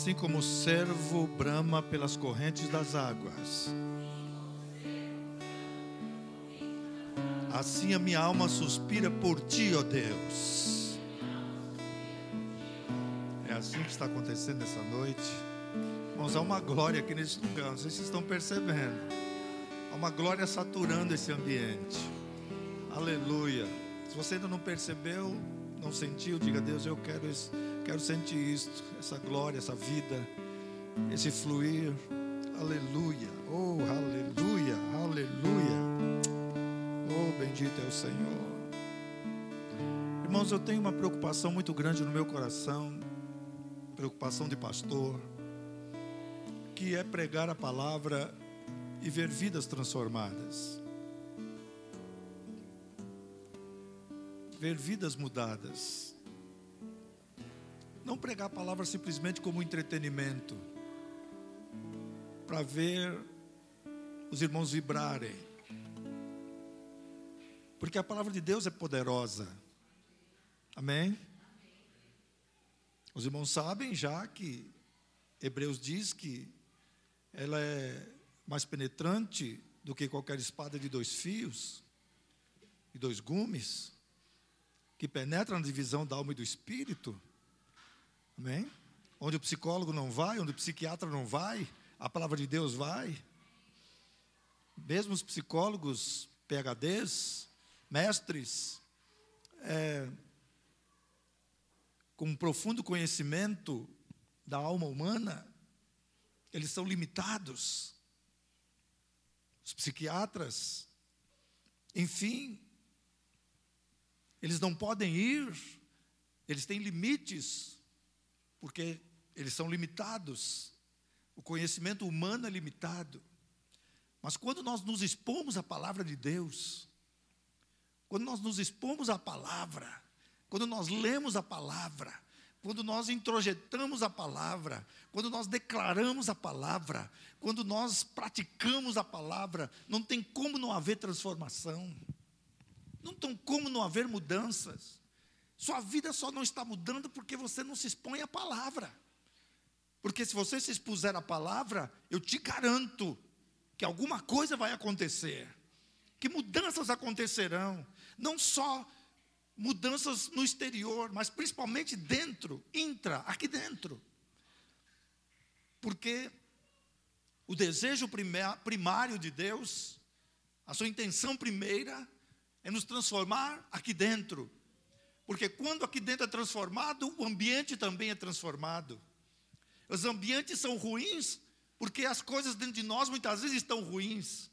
Assim como o servo brama pelas correntes das águas, assim a minha alma suspira por ti, ó Deus. É assim que está acontecendo nessa noite. Irmãos, há uma glória aqui nesse lugar, não sei se vocês estão percebendo. Há uma glória saturando esse ambiente. Aleluia. Se você ainda não percebeu, não sentiu, diga a Deus, eu quero, esse, quero sentir isto, essa glória, essa vida, esse fluir. Aleluia. Oh, aleluia, aleluia. Oh, bendito é o Senhor. Irmãos, eu tenho uma preocupação muito grande no meu coração, preocupação de pastor, que é pregar a palavra e ver vidas transformadas. ver vidas mudadas. Não pregar a palavra simplesmente como entretenimento, para ver os irmãos vibrarem. Porque a palavra de Deus é poderosa. Amém? Os irmãos sabem já que Hebreus diz que ela é mais penetrante do que qualquer espada de dois fios e dois gumes que penetra na divisão da alma e do espírito. Amém? Onde o psicólogo não vai, onde o psiquiatra não vai, a palavra de Deus vai. Mesmo os psicólogos, PHDs, mestres, é, com um profundo conhecimento da alma humana, eles são limitados. Os psiquiatras, enfim, eles não podem ir, eles têm limites, porque eles são limitados. O conhecimento humano é limitado. Mas quando nós nos expomos à palavra de Deus, quando nós nos expomos à palavra, quando nós lemos a palavra, quando nós introjetamos a palavra, quando nós declaramos a palavra, quando nós praticamos a palavra, não tem como não haver transformação. Não tem como não haver mudanças. Sua vida só não está mudando porque você não se expõe à palavra. Porque se você se expuser à palavra, eu te garanto que alguma coisa vai acontecer. Que mudanças acontecerão. Não só mudanças no exterior, mas principalmente dentro, intra, aqui dentro. Porque o desejo primário de Deus, a sua intenção primeira, é nos transformar aqui dentro. Porque quando aqui dentro é transformado, o ambiente também é transformado. Os ambientes são ruins porque as coisas dentro de nós muitas vezes estão ruins.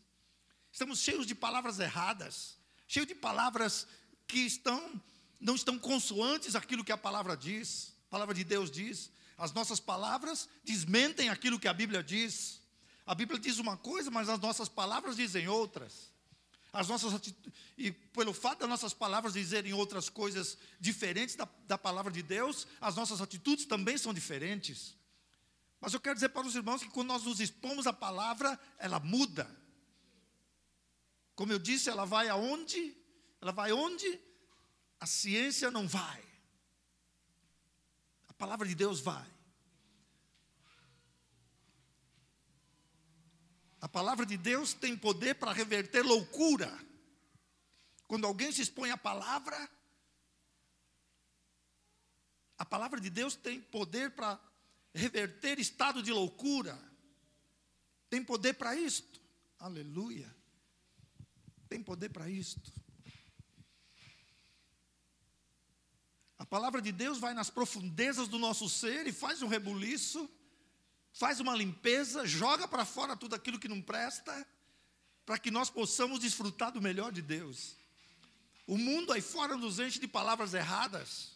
Estamos cheios de palavras erradas, cheios de palavras que estão não estão consoantes aquilo que a palavra diz, a palavra de Deus diz. As nossas palavras desmentem aquilo que a Bíblia diz. A Bíblia diz uma coisa, mas as nossas palavras dizem outras. As nossas e pelo fato das nossas palavras dizerem outras coisas diferentes da, da palavra de Deus, as nossas atitudes também são diferentes. Mas eu quero dizer para os irmãos que quando nós nos expomos à palavra, ela muda. Como eu disse, ela vai aonde? Ela vai onde a ciência não vai. A palavra de Deus vai. A palavra de Deus tem poder para reverter loucura. Quando alguém se expõe à palavra, a palavra de Deus tem poder para reverter estado de loucura. Tem poder para isto. Aleluia. Tem poder para isto. A palavra de Deus vai nas profundezas do nosso ser e faz um rebuliço faz uma limpeza, joga para fora tudo aquilo que não presta, para que nós possamos desfrutar do melhor de Deus. O mundo aí fora nos enche de palavras erradas,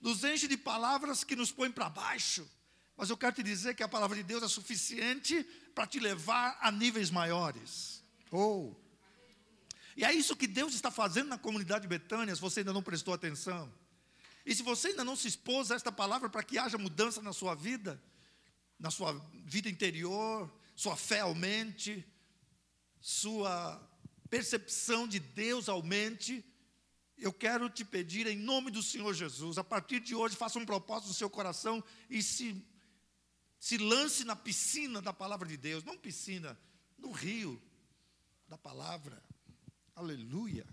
nos enche de palavras que nos põem para baixo, mas eu quero te dizer que a palavra de Deus é suficiente para te levar a níveis maiores. Oh! E é isso que Deus está fazendo na comunidade de Betânia, se você ainda não prestou atenção. E se você ainda não se expôs a esta palavra para que haja mudança na sua vida, na sua vida interior, sua fé aumente, sua percepção de Deus aumente, eu quero te pedir, em nome do Senhor Jesus, a partir de hoje, faça um propósito no seu coração e se, se lance na piscina da palavra de Deus, não piscina, no rio da palavra. Aleluia.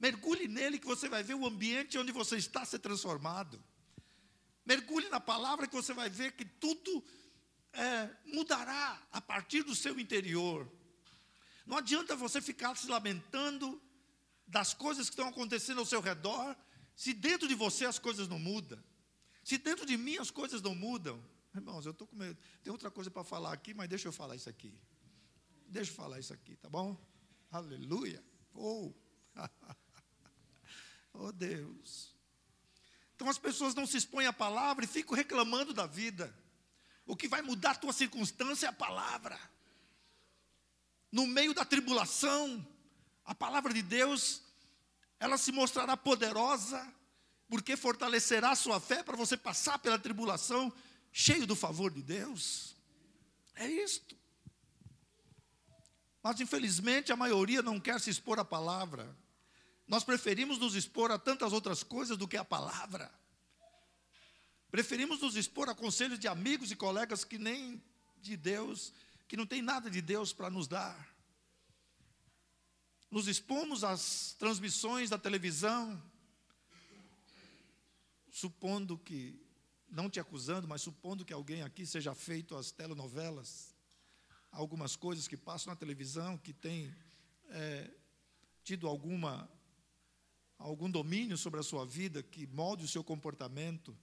Mergulhe nele que você vai ver o ambiente onde você está ser transformado. Mergulhe na palavra que você vai ver que tudo é, mudará a partir do seu interior. Não adianta você ficar se lamentando das coisas que estão acontecendo ao seu redor, se dentro de você as coisas não mudam. Se dentro de mim as coisas não mudam. Irmãos, eu estou com medo. Tem outra coisa para falar aqui, mas deixa eu falar isso aqui. Deixa eu falar isso aqui, tá bom? Aleluia. Oh, oh Deus. Então as pessoas não se expõem à palavra e ficam reclamando da vida. O que vai mudar a tua circunstância é a palavra. No meio da tribulação, a palavra de Deus, ela se mostrará poderosa, porque fortalecerá a sua fé para você passar pela tribulação cheio do favor de Deus. É isto. Mas infelizmente a maioria não quer se expor à palavra. Nós preferimos nos expor a tantas outras coisas do que a palavra. Preferimos nos expor a conselhos de amigos e colegas que nem de Deus, que não tem nada de Deus para nos dar. Nos expomos às transmissões da televisão, supondo que, não te acusando, mas supondo que alguém aqui seja feito às telenovelas, algumas coisas que passam na televisão, que tem é, tido alguma algum domínio sobre a sua vida, que molde o seu comportamento.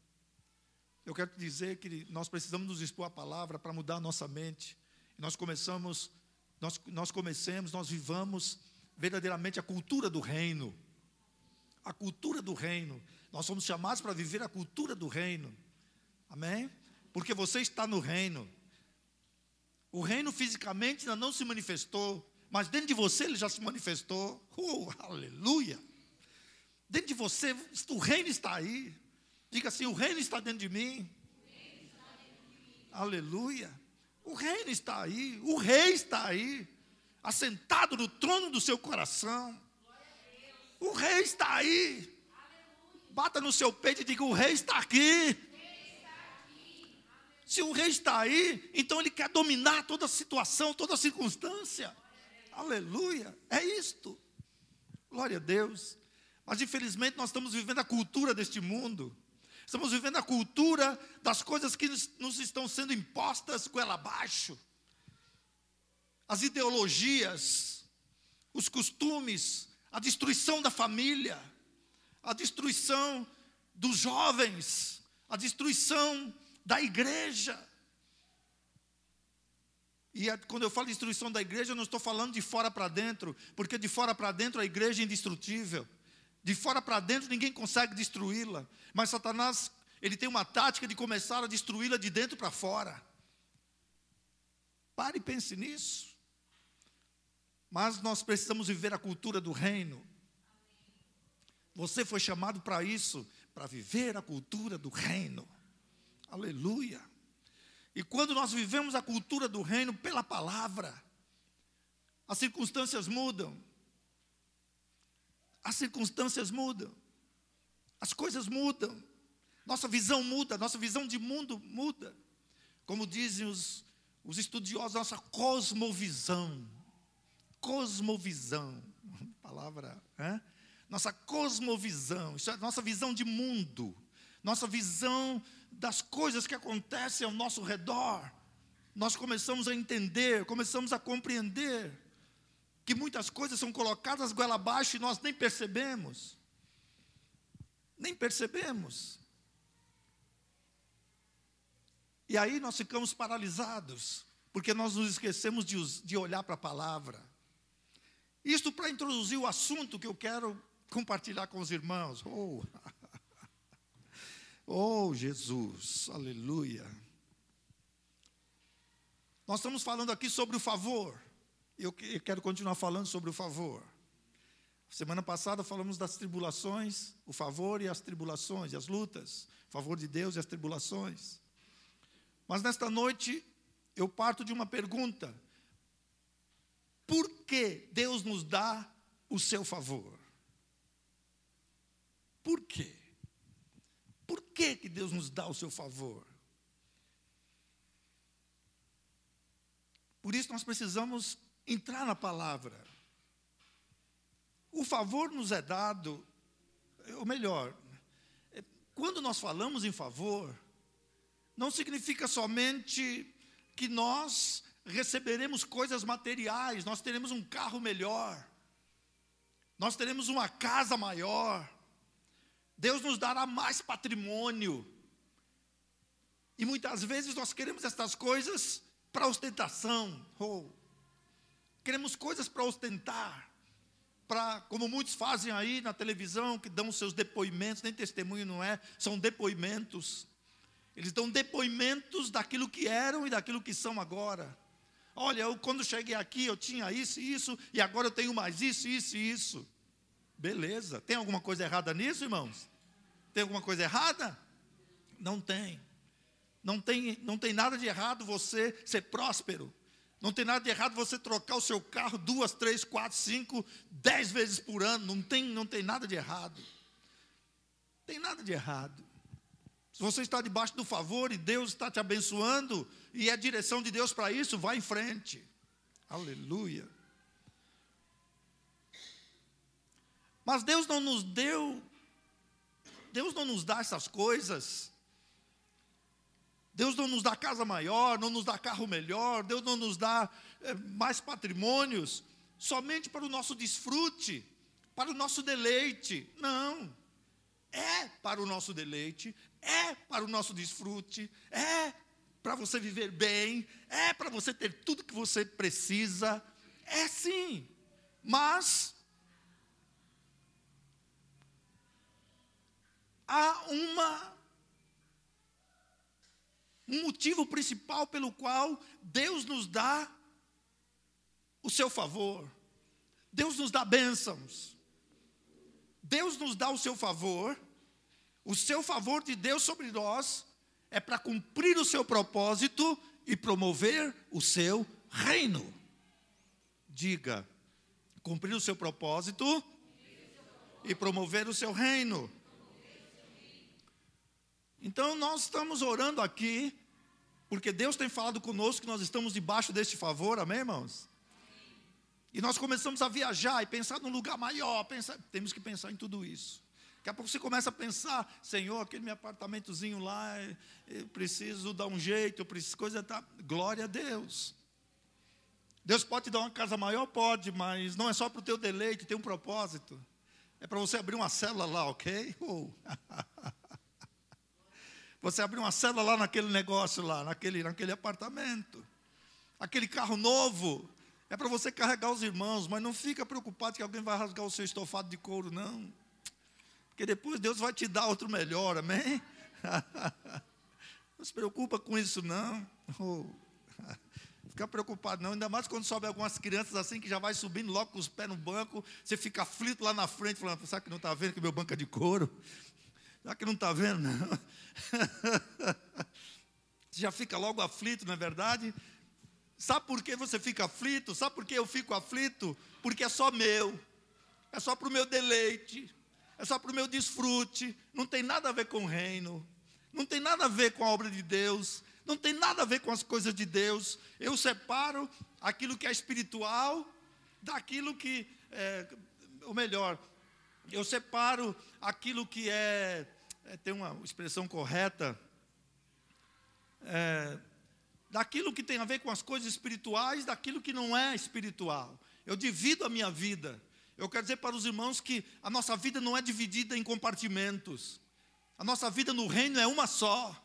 Eu quero te dizer que nós precisamos nos expor à palavra para mudar a nossa mente. Nós começamos, nós, nós comecemos, nós vivamos verdadeiramente a cultura do reino. A cultura do reino. Nós somos chamados para viver a cultura do reino. Amém? Porque você está no reino. O reino fisicamente ainda não se manifestou, mas dentro de você ele já se manifestou. Oh, aleluia! Dentro de você, o reino está aí. Diga assim: o reino está dentro de mim. Aleluia. O reino está aí. O rei está aí. Assentado no trono do seu coração. O rei está aí. Bata no seu peito e diga: o rei está aqui. Se o rei está aí, então ele quer dominar toda a situação, toda a circunstância. Aleluia. É isto. Glória a Deus. Mas infelizmente nós estamos vivendo a cultura deste mundo. Estamos vivendo a cultura das coisas que nos estão sendo impostas goela abaixo. As ideologias, os costumes, a destruição da família, a destruição dos jovens, a destruição da igreja. E quando eu falo destruição da igreja, eu não estou falando de fora para dentro, porque de fora para dentro a igreja é indestrutível. De fora para dentro ninguém consegue destruí-la. Mas Satanás, ele tem uma tática de começar a destruí-la de dentro para fora. Pare e pense nisso. Mas nós precisamos viver a cultura do reino. Você foi chamado para isso, para viver a cultura do reino. Aleluia. E quando nós vivemos a cultura do reino pela palavra, as circunstâncias mudam as circunstâncias mudam, as coisas mudam, nossa visão muda, nossa visão de mundo muda. Como dizem os, os estudiosos, nossa cosmovisão. Cosmovisão, palavra, é? nossa cosmovisão, isso é nossa visão de mundo, nossa visão das coisas que acontecem ao nosso redor. Nós começamos a entender, começamos a compreender que muitas coisas são colocadas goela abaixo e nós nem percebemos. Nem percebemos. E aí nós ficamos paralisados, porque nós nos esquecemos de, de olhar para a palavra. Isto para introduzir o assunto que eu quero compartilhar com os irmãos. Oh, oh Jesus, aleluia. Nós estamos falando aqui sobre o favor eu quero continuar falando sobre o favor. Semana passada falamos das tribulações, o favor e as tribulações, e as lutas, o favor de Deus e as tribulações. Mas nesta noite eu parto de uma pergunta: por que Deus nos dá o seu favor? Por quê? Por que, que Deus nos dá o seu favor? Por isso nós precisamos entrar na palavra. O favor nos é dado, ou melhor, quando nós falamos em favor, não significa somente que nós receberemos coisas materiais, nós teremos um carro melhor, nós teremos uma casa maior, Deus nos dará mais patrimônio. E muitas vezes nós queremos essas coisas para ostentação, ou queremos coisas para ostentar, para, como muitos fazem aí na televisão, que dão seus depoimentos, nem testemunho não é, são depoimentos. Eles dão depoimentos daquilo que eram e daquilo que são agora. Olha, eu quando cheguei aqui eu tinha isso e isso, e agora eu tenho mais isso, isso e isso. Beleza. Tem alguma coisa errada nisso, irmãos? Tem alguma coisa errada? Não tem. Não tem, não tem nada de errado você ser próspero. Não tem nada de errado você trocar o seu carro duas, três, quatro, cinco, dez vezes por ano. Não tem, não tem nada de errado. Tem nada de errado. Se você está debaixo do favor e Deus está te abençoando, e é a direção de Deus para isso, vá em frente. Aleluia. Mas Deus não nos deu, Deus não nos dá essas coisas. Deus não nos dá casa maior, não nos dá carro melhor, Deus não nos dá é, mais patrimônios, somente para o nosso desfrute, para o nosso deleite. Não. É para o nosso deleite, é para o nosso desfrute, é para você viver bem, é para você ter tudo que você precisa, é sim, mas há uma um motivo principal pelo qual Deus nos dá o seu favor. Deus nos dá bênçãos. Deus nos dá o seu favor o seu favor de Deus sobre nós é para cumprir o seu propósito e promover o seu reino. Diga, cumprir o seu propósito e promover o seu reino. Então nós estamos orando aqui, porque Deus tem falado conosco que nós estamos debaixo deste favor, amém, irmãos? E nós começamos a viajar e pensar num lugar maior, pensar, temos que pensar em tudo isso. Daqui a pouco você começa a pensar, Senhor, aquele meu apartamentozinho lá, eu preciso dar um jeito, eu preciso, coisa tá. Glória a Deus. Deus pode te dar uma casa maior? Pode, mas não é só para o teu deleite, tem um propósito. É para você abrir uma célula lá, ok? Oh. Você abrir uma célula lá naquele negócio lá, naquele, naquele apartamento. Aquele carro novo. É para você carregar os irmãos, mas não fica preocupado que alguém vai rasgar o seu estofado de couro, não. Porque depois Deus vai te dar outro melhor, amém? Não se preocupa com isso, não. Oh. Fica preocupado, não. Ainda mais quando sobe algumas crianças assim que já vai subindo logo com os pés no banco. Você fica aflito lá na frente, falando: Sabe que não está vendo que meu banco é de couro? Será que não está vendo? Você já fica logo aflito, não é verdade? Sabe por que você fica aflito? Sabe por que eu fico aflito? Porque é só meu, é só para o meu deleite é só para o meu desfrute, não tem nada a ver com o reino, não tem nada a ver com a obra de Deus, não tem nada a ver com as coisas de Deus. Eu separo aquilo que é espiritual daquilo que, é, ou melhor, eu separo aquilo que é, é tem uma expressão correta, é, daquilo que tem a ver com as coisas espirituais, daquilo que não é espiritual. Eu divido a minha vida. Eu quero dizer para os irmãos que a nossa vida não é dividida em compartimentos. A nossa vida no reino é uma só.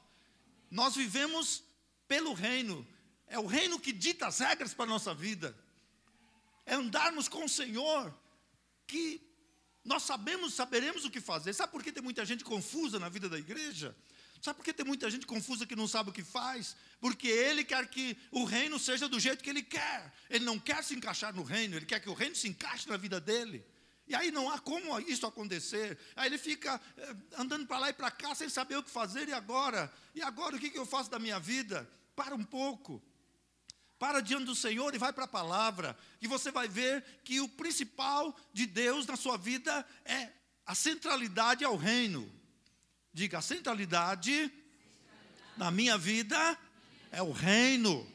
Nós vivemos pelo reino. É o reino que dita as regras para a nossa vida. É andarmos com o Senhor que nós sabemos, saberemos o que fazer. Sabe por que tem muita gente confusa na vida da igreja? Sabe por que tem muita gente confusa que não sabe o que faz? Porque ele quer que o reino seja do jeito que ele quer. Ele não quer se encaixar no reino, ele quer que o reino se encaixe na vida dele. E aí não há como isso acontecer. Aí ele fica eh, andando para lá e para cá sem saber o que fazer. E agora? E agora o que, que eu faço da minha vida? Para um pouco. Para diante do Senhor e vai para a palavra. E você vai ver que o principal de Deus na sua vida é A centralidade é o reino. Diga, a centralidade na minha vida é o reino.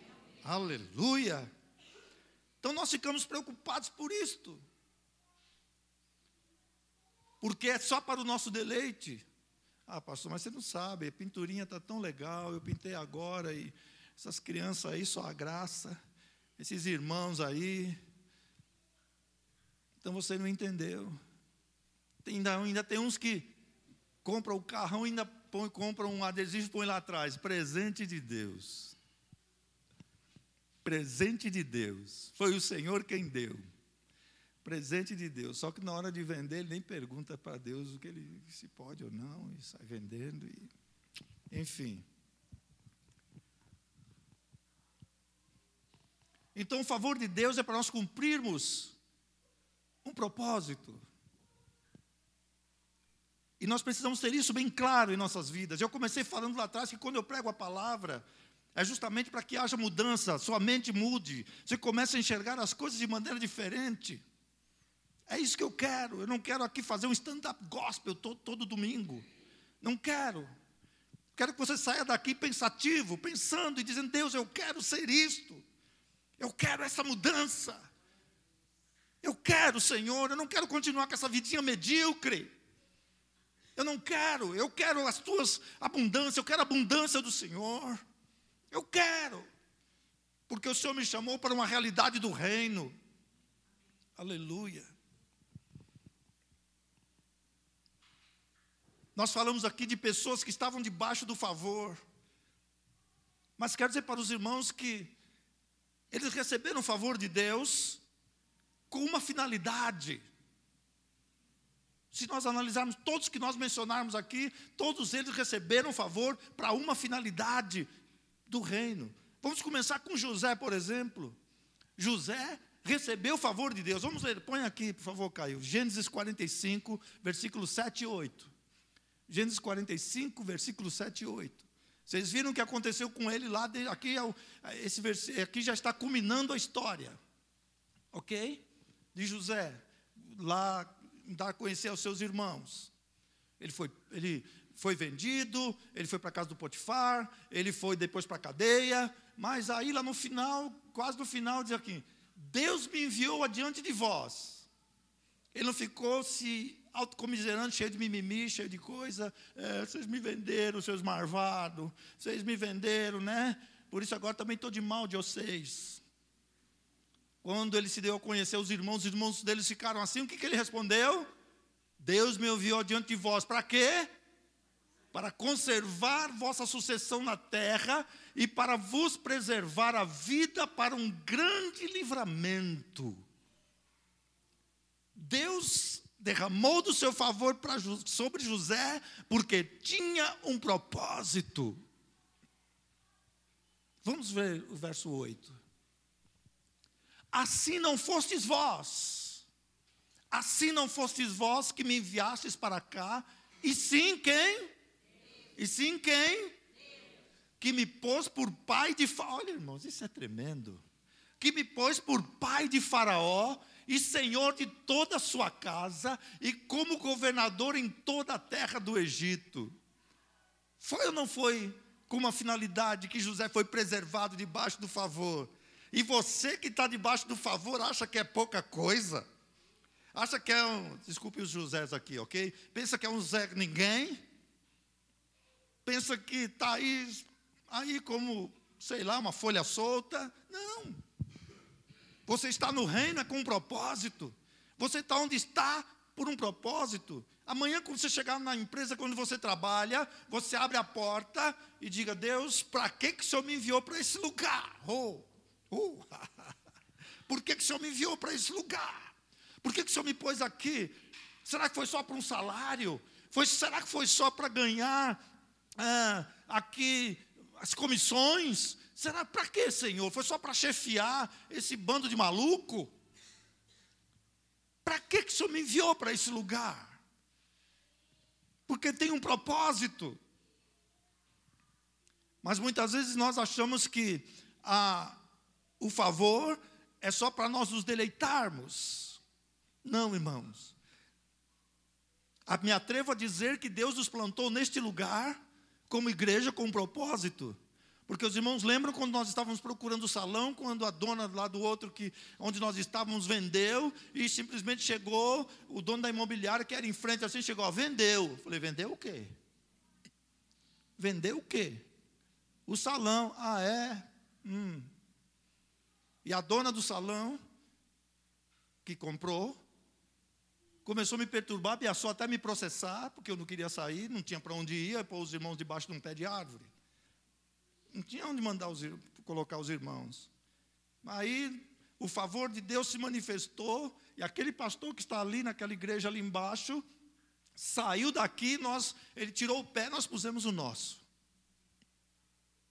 Aleluia. Então nós ficamos preocupados por isto. Porque é só para o nosso deleite. Ah, pastor, mas você não sabe, a pinturinha está tão legal, eu pintei agora, e essas crianças aí, só a graça, esses irmãos aí. Então você não entendeu. Tem, ainda, ainda tem uns que compram o carrão, ainda põe, compram um adesivo e põe lá atrás, presente de Deus. Presente de Deus. Foi o Senhor quem deu. Presente de Deus. Só que na hora de vender, ele nem pergunta para Deus o que ele se pode ou não, e sai vendendo. E, enfim. Então, o favor de Deus é para nós cumprirmos um propósito. E nós precisamos ter isso bem claro em nossas vidas. Eu comecei falando lá atrás que quando eu prego a palavra, é justamente para que haja mudança, sua mente mude, você comece a enxergar as coisas de maneira diferente. É isso que eu quero. Eu não quero aqui fazer um stand-up gospel todo, todo domingo. Não quero. Quero que você saia daqui pensativo, pensando e dizendo: Deus, eu quero ser isto. Eu quero essa mudança. Eu quero, Senhor, eu não quero continuar com essa vidinha medíocre. Eu não quero, eu quero as tuas abundâncias, eu quero a abundância do Senhor. Eu quero, porque o Senhor me chamou para uma realidade do reino. Aleluia. Nós falamos aqui de pessoas que estavam debaixo do favor. Mas quero dizer para os irmãos que eles receberam o favor de Deus com uma finalidade. Se nós analisarmos todos que nós mencionarmos aqui, todos eles receberam favor para uma finalidade do reino. Vamos começar com José, por exemplo. José recebeu o favor de Deus. Vamos ler, põe aqui, por favor, Caio. Gênesis 45, versículos 7 e 8. Gênesis 45, versículos 7 e 8. Vocês viram o que aconteceu com ele lá, aqui, é esse aqui já está culminando a história. Ok? De José, lá dar a conhecer aos seus irmãos. Ele foi, ele foi vendido, ele foi para a casa do Potifar, ele foi depois para a cadeia, mas aí lá no final, quase no final, diz aqui: Deus me enviou adiante de vós. Ele não ficou se autocomiserando, cheio de mimimi, cheio de coisa. É, vocês me venderam, seus marvados, vocês me venderam, né? Por isso agora também estou de mal de vocês. Quando ele se deu a conhecer os irmãos, os irmãos deles ficaram assim, o que, que ele respondeu? Deus me enviou diante de vós, para quê? para conservar vossa sucessão na terra e para vos preservar a vida para um grande livramento. Deus derramou do seu favor para, sobre José porque tinha um propósito. Vamos ver o verso 8. Assim não fostes vós, assim não fostes vós que me enviastes para cá, e sim quem? E sim quem? Que me pôs por pai de. Olha, irmãos, isso é tremendo. Que me pôs por pai de Faraó e senhor de toda a sua casa e como governador em toda a terra do Egito. Foi ou não foi com uma finalidade que José foi preservado debaixo do favor? E você que está debaixo do favor acha que é pouca coisa? Acha que é um. Desculpe os Josés aqui, ok? Pensa que é um Zé ninguém? pensa que está aí, aí como, sei lá, uma folha solta. Não. Você está no reino é com um propósito. Você está onde está por um propósito. Amanhã, quando você chegar na empresa quando você trabalha, você abre a porta e diga: Deus, para que, que o Senhor me enviou para esse lugar? Oh, oh. Por que, que o Senhor me enviou para esse lugar? Por que, que o Senhor me pôs aqui? Será que foi só para um salário? Foi, será que foi só para ganhar ah, aqui as comissões. Será para quê, Senhor? Foi só para chefiar esse bando de maluco? Para que, que o Senhor me enviou para esse lugar? Porque tem um propósito. Mas muitas vezes nós achamos que ah, o favor é só para nós nos deleitarmos. Não, irmãos. me atrevo a dizer que Deus nos plantou neste lugar como igreja com um propósito. Porque os irmãos lembram quando nós estávamos procurando o salão, quando a dona lá do outro, que, onde nós estávamos, vendeu, e simplesmente chegou, o dono da imobiliária, que era em frente assim, chegou, ó, vendeu. falei, vendeu o quê? Vendeu o quê? O salão. Ah, é? Hum. E a dona do salão, que comprou, começou a me perturbar, ameaçou até me processar, porque eu não queria sair, não tinha para onde ir, pôr os irmãos debaixo de um pé de árvore. Não tinha onde mandar os, colocar os irmãos. Aí o favor de Deus se manifestou, e aquele pastor que está ali naquela igreja ali embaixo, saiu daqui, nós, ele tirou o pé, nós pusemos o nosso.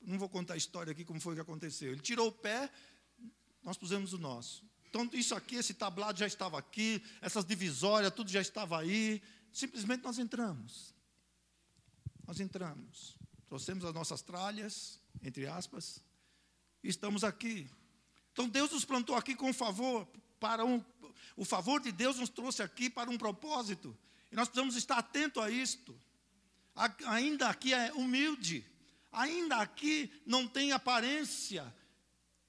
Não vou contar a história aqui como foi que aconteceu. Ele tirou o pé, nós pusemos o nosso. Então, isso aqui, esse tablado já estava aqui, essas divisórias, tudo já estava aí. Simplesmente nós entramos. Nós entramos. Trouxemos as nossas tralhas, entre aspas, estamos aqui. Então Deus nos plantou aqui com favor, para um, o favor de Deus nos trouxe aqui para um propósito. E nós precisamos estar atentos a isto. A, ainda aqui é humilde, ainda aqui não tem aparência,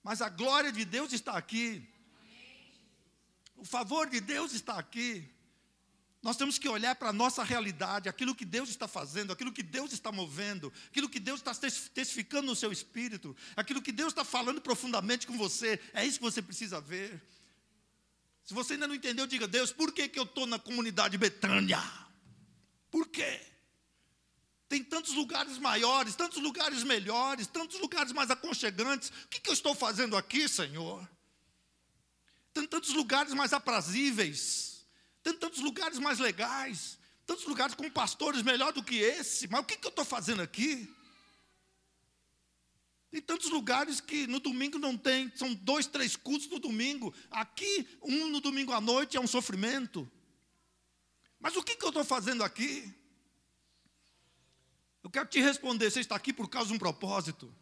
mas a glória de Deus está aqui. O favor de Deus está aqui. Nós temos que olhar para a nossa realidade, aquilo que Deus está fazendo, aquilo que Deus está movendo, aquilo que Deus está testificando no seu espírito, aquilo que Deus está falando profundamente com você. É isso que você precisa ver. Se você ainda não entendeu, diga: Deus, por que, que eu estou na comunidade Betânia? Por quê? Tem tantos lugares maiores, tantos lugares melhores, tantos lugares mais aconchegantes. O que, que eu estou fazendo aqui, Senhor? Tem tantos lugares mais aprazíveis tem tantos lugares mais legais, tantos lugares com pastores melhor do que esse, mas o que, que eu estou fazendo aqui? Tem tantos lugares que no domingo não tem, são dois, três cultos no domingo. Aqui, um no domingo à noite é um sofrimento. Mas o que, que eu estou fazendo aqui? Eu quero te responder: você está aqui por causa de um propósito.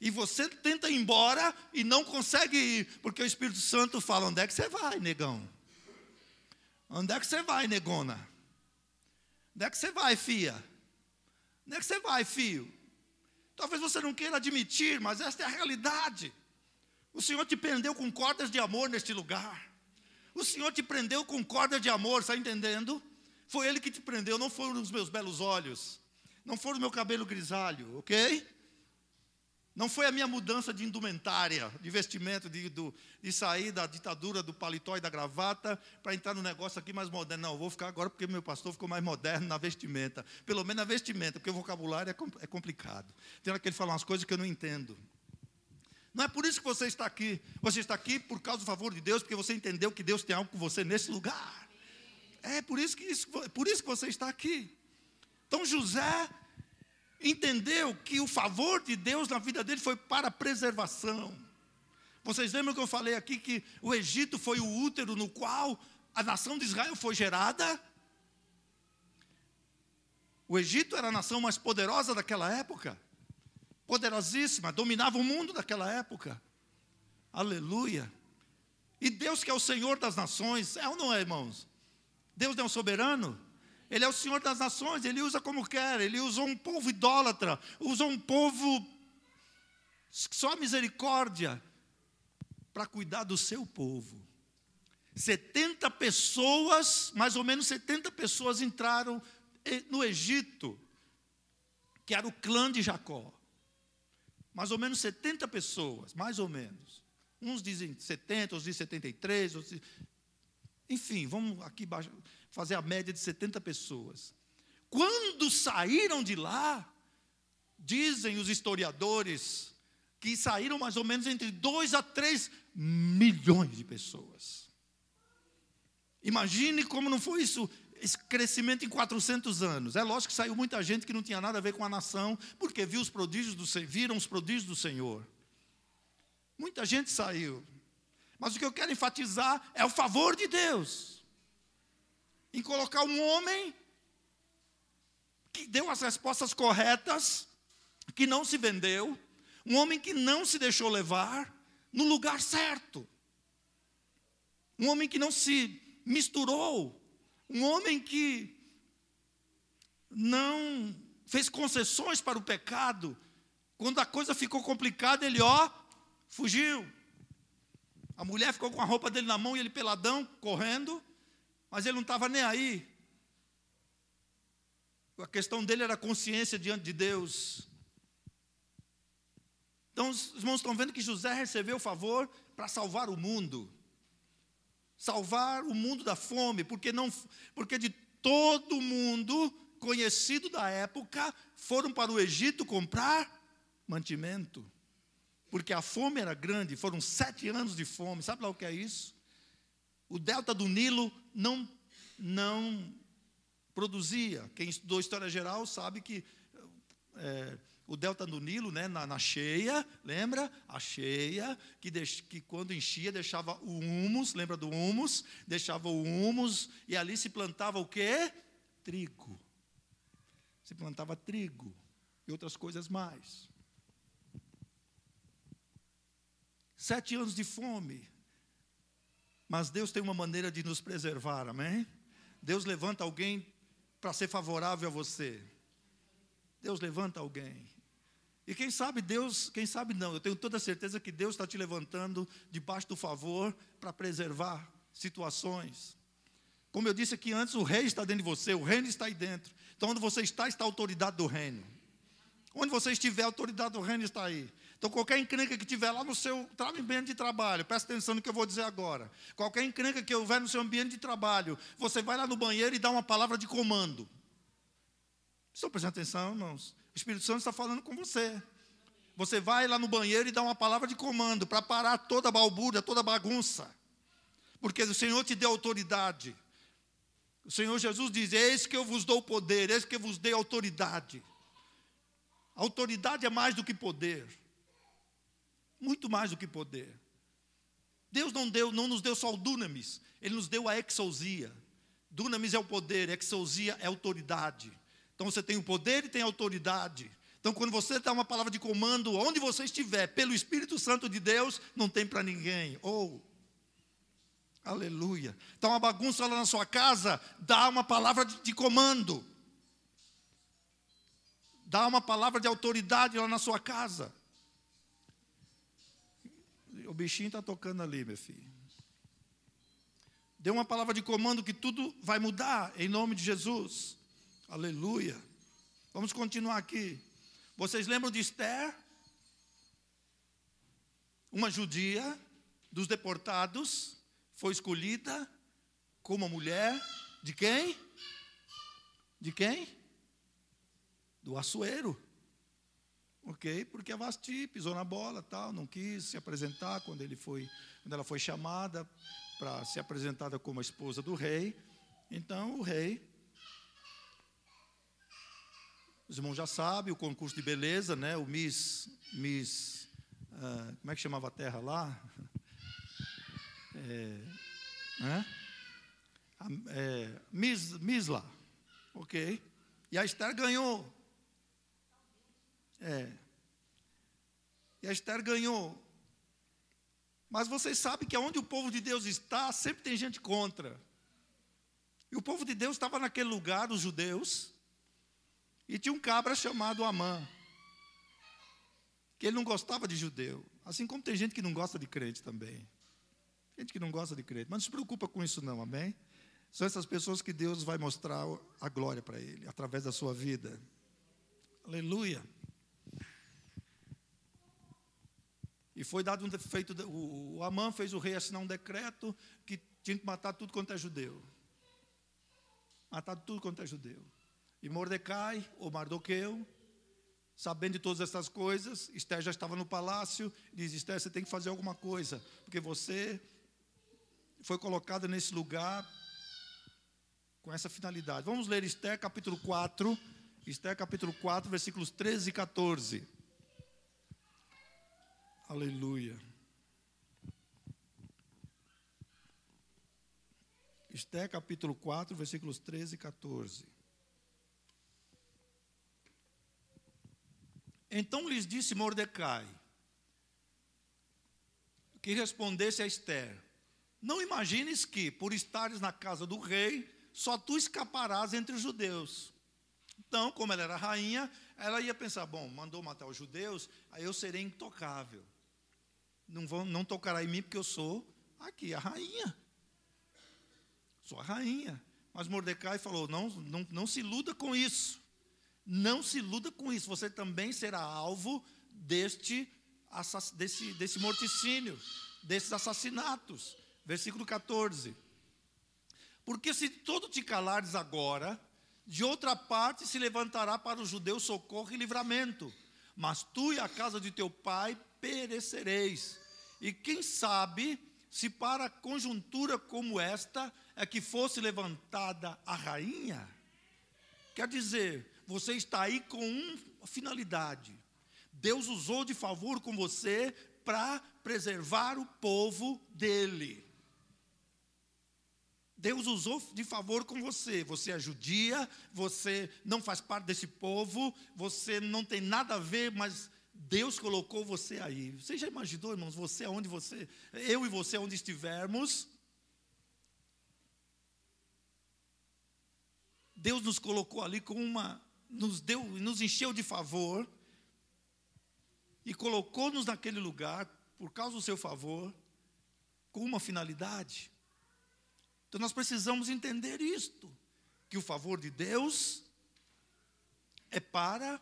E você tenta ir embora e não consegue ir, porque o Espírito Santo fala: onde é que você vai, negão? Onde é que você vai, negona? Onde é que você vai, fia? Onde é que você vai, filho? Talvez você não queira admitir, mas esta é a realidade. O Senhor te prendeu com cordas de amor neste lugar. O Senhor te prendeu com cordas de amor, está entendendo? Foi Ele que te prendeu, não foram os meus belos olhos, não foi o meu cabelo grisalho, ok? Não foi a minha mudança de indumentária, de vestimento, de, de, de sair da ditadura do paletó e da gravata para entrar no negócio aqui mais moderno. Não, vou ficar agora porque meu pastor ficou mais moderno na vestimenta. Pelo menos na vestimenta, porque o vocabulário é, é complicado. Tem hora que ele fala umas coisas que eu não entendo. Não é por isso que você está aqui. Você está aqui por causa do favor de Deus, porque você entendeu que Deus tem algo com você nesse lugar. É por isso que, isso, por isso que você está aqui. Então José entendeu que o favor de Deus na vida dele foi para preservação. Vocês lembram que eu falei aqui que o Egito foi o útero no qual a nação de Israel foi gerada? O Egito era a nação mais poderosa daquela época, poderosíssima, dominava o mundo daquela época. Aleluia. E Deus que é o Senhor das nações, é ou não é, irmãos? Deus é o soberano. Ele é o Senhor das nações, ele usa como quer, ele usou um povo idólatra, usou um povo só misericórdia para cuidar do seu povo. 70 pessoas, mais ou menos 70 pessoas entraram no Egito, que era o clã de Jacó. Mais ou menos 70 pessoas, mais ou menos. Uns dizem 70, outros dizem 73, outros dizem... enfim, vamos aqui fazer a média de 70 pessoas. Quando saíram de lá, dizem os historiadores, que saíram mais ou menos entre 2 a 3 milhões de pessoas. Imagine como não foi isso, esse crescimento em 400 anos. É lógico que saiu muita gente que não tinha nada a ver com a nação, porque viu os prodígios do viram os prodígios do Senhor. Muita gente saiu. Mas o que eu quero enfatizar é o favor de Deus em colocar um homem que deu as respostas corretas, que não se vendeu, um homem que não se deixou levar, no lugar certo. Um homem que não se misturou, um homem que não fez concessões para o pecado. Quando a coisa ficou complicada, ele, ó, fugiu. A mulher ficou com a roupa dele na mão e ele peladão, correndo, mas ele não estava nem aí. A questão dele era consciência diante de Deus. Então, os irmãos estão vendo que José recebeu o favor para salvar o mundo. Salvar o mundo da fome, porque não porque de todo mundo conhecido da época foram para o Egito comprar mantimento. Porque a fome era grande, foram sete anos de fome. Sabe lá o que é isso? O delta do Nilo não, não produzia. Quem estudou história geral sabe que é, o delta do Nilo, né, na, na, cheia, lembra? A cheia, que, deix, que quando enchia deixava o humus, lembra do humus? Deixava o humus e ali se plantava o quê? Trigo. Se plantava trigo e outras coisas mais. Sete anos de fome. Mas Deus tem uma maneira de nos preservar, amém? Deus levanta alguém para ser favorável a você. Deus levanta alguém. E quem sabe Deus, quem sabe não, eu tenho toda certeza que Deus está te levantando debaixo do favor para preservar situações. Como eu disse aqui antes, o rei está dentro de você, o reino está aí dentro. Então, onde você está, está a autoridade do reino. Onde você estiver, a autoridade do reino está aí. Então, qualquer encrenca que tiver lá no seu ambiente de trabalho, presta atenção no que eu vou dizer agora. Qualquer encrenca que houver no seu ambiente de trabalho, você vai lá no banheiro e dá uma palavra de comando. Estão prestando atenção, irmãos? O Espírito Santo está falando com você. Você vai lá no banheiro e dá uma palavra de comando para parar toda a balbúrdia, toda a bagunça. Porque o Senhor te deu autoridade. O Senhor Jesus diz: Eis que eu vos dou poder, eis que eu vos dei autoridade. Autoridade é mais do que poder. Muito mais do que poder. Deus não deu, não nos deu só o dunamis, Ele nos deu a exousia. Dunamis é o poder, exousia é autoridade. Então você tem o poder e tem a autoridade. Então, quando você dá uma palavra de comando, onde você estiver, pelo Espírito Santo de Deus, não tem para ninguém. Ou, oh, aleluia. Então, uma bagunça lá na sua casa, dá uma palavra de, de comando. Dá uma palavra de autoridade lá na sua casa. Bichinho está tocando ali, meu filho. Dê uma palavra de comando que tudo vai mudar, em nome de Jesus. Aleluia. Vamos continuar aqui. Vocês lembram de Esther? Uma judia dos deportados foi escolhida como mulher de quem? De quem? Do Açoeiro. Ok? Porque a Vasti pisou na bola, tal, não quis se apresentar quando ele foi, quando ela foi chamada para ser apresentada como a esposa do rei. Então o rei, os irmãos já sabem, o concurso de beleza, né? O Miss, Miss, uh, como é que chamava a terra lá? É, né? é, Miss, Miss lá, ok? E a Esther ganhou. É. E a Esther ganhou. Mas vocês sabem que onde o povo de Deus está, sempre tem gente contra. E o povo de Deus estava naquele lugar, os judeus, e tinha um cabra chamado Amã, que ele não gostava de judeu. Assim como tem gente que não gosta de crente também. Gente que não gosta de crente. Mas não se preocupa com isso não, amém? São essas pessoas que Deus vai mostrar a glória para ele, através da sua vida. Aleluia. E foi dado um feito, o, o Amã fez o rei assinar um decreto que tinha que matar tudo quanto é judeu. Matar tudo quanto é judeu. E Mordecai, ou Mardoqueu, sabendo de todas essas coisas, Esther já estava no palácio, diz: Esther, você tem que fazer alguma coisa, porque você foi colocada nesse lugar com essa finalidade. Vamos ler Esther capítulo 4, Esther capítulo 4, versículos 13 e 14. Aleluia. Esté capítulo 4, versículos 13 e 14. Então lhes disse Mordecai, que respondesse a Esther: Não imagines que, por estares na casa do rei, só tu escaparás entre os judeus. Então, como ela era rainha, ela ia pensar: bom, mandou matar os judeus, aí eu serei intocável. Não, vão, não tocará em mim porque eu sou aqui a rainha. Sou a rainha. Mas Mordecai falou: não, não, não se iluda com isso. Não se iluda com isso. Você também será alvo deste, desse, desse morticínio, desses assassinatos. Versículo 14. Porque se todo te calares agora, de outra parte se levantará para os judeus socorro e livramento, mas tu e a casa de teu pai perecereis. E quem sabe se para conjuntura como esta é que fosse levantada a rainha? Quer dizer, você está aí com uma finalidade. Deus usou de favor com você para preservar o povo dele. Deus usou de favor com você. Você é judia, você não faz parte desse povo, você não tem nada a ver, mas Deus colocou você aí. Você já imaginou, irmãos, você aonde você, eu e você onde estivermos? Deus nos colocou ali com uma, nos deu, nos encheu de favor e colocou-nos naquele lugar por causa do seu favor, com uma finalidade. Então nós precisamos entender isto: que o favor de Deus é para